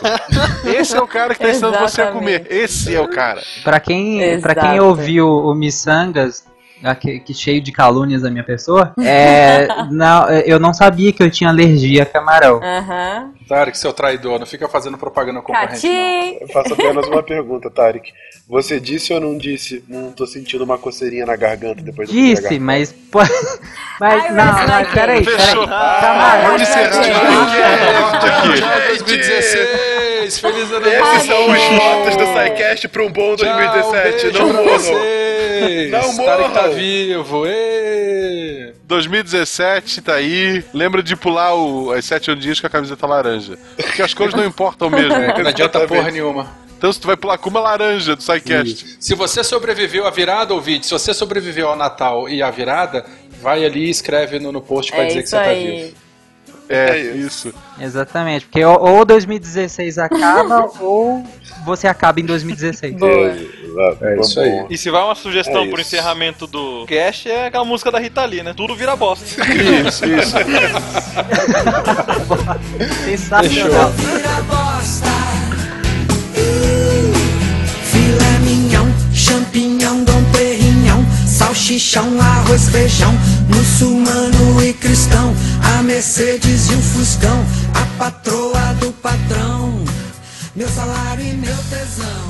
Esse é o cara que tá ensinando você a Exatamente. comer. Esse é o cara. Pra quem, pra quem ouviu o Missangas, aqui, que cheio de calúnias da minha pessoa, é, não, eu não sabia que eu tinha alergia a camarão. Aham. Tarek, seu traidor, não fica fazendo propaganda concorrente. Eu faço apenas uma pergunta, Tarek. Você disse ou não disse? Não tô sentindo uma coceirinha na garganta depois do Disse, mas. pô, Mas Ai, não, mas que- peraí, peraí. Camarão. Pode encerrar. Tchau, 2016! Feliz ano Esses são os votos do SciCast pra um bom 2017. Tchau, não beijo pra morram. vocês. Não Tarek tá vivo. Ê! 2017 tá aí. Lembra de pular o- as sete ondinhas com a camiseta laranja. Porque as cores não importam mesmo. É, que não adianta porra nenhuma. Então se tu vai pular com uma laranja do SciCast. Se você sobreviveu à virada, ouvinte, se você sobreviveu ao Natal e à virada, vai ali e escreve no, no post pra É dizer que isso você tá aí. vivo. É, isso. Exatamente, porque ou, ou 2016 acaba ou você acaba em 2016. Boa. Exato, É isso aí. E se vai uma sugestão É pro encerramento do cast, é aquela música da Rita Lee, né? Tudo vira bosta. Isso, isso. Sensacional. Vira bosta. champignon, dom perignon, salchichão, arroz, feijão, muçulmano e cristão, a Mercedes e o Fuscão, a patroa do patrão, meu salário e meu tesão.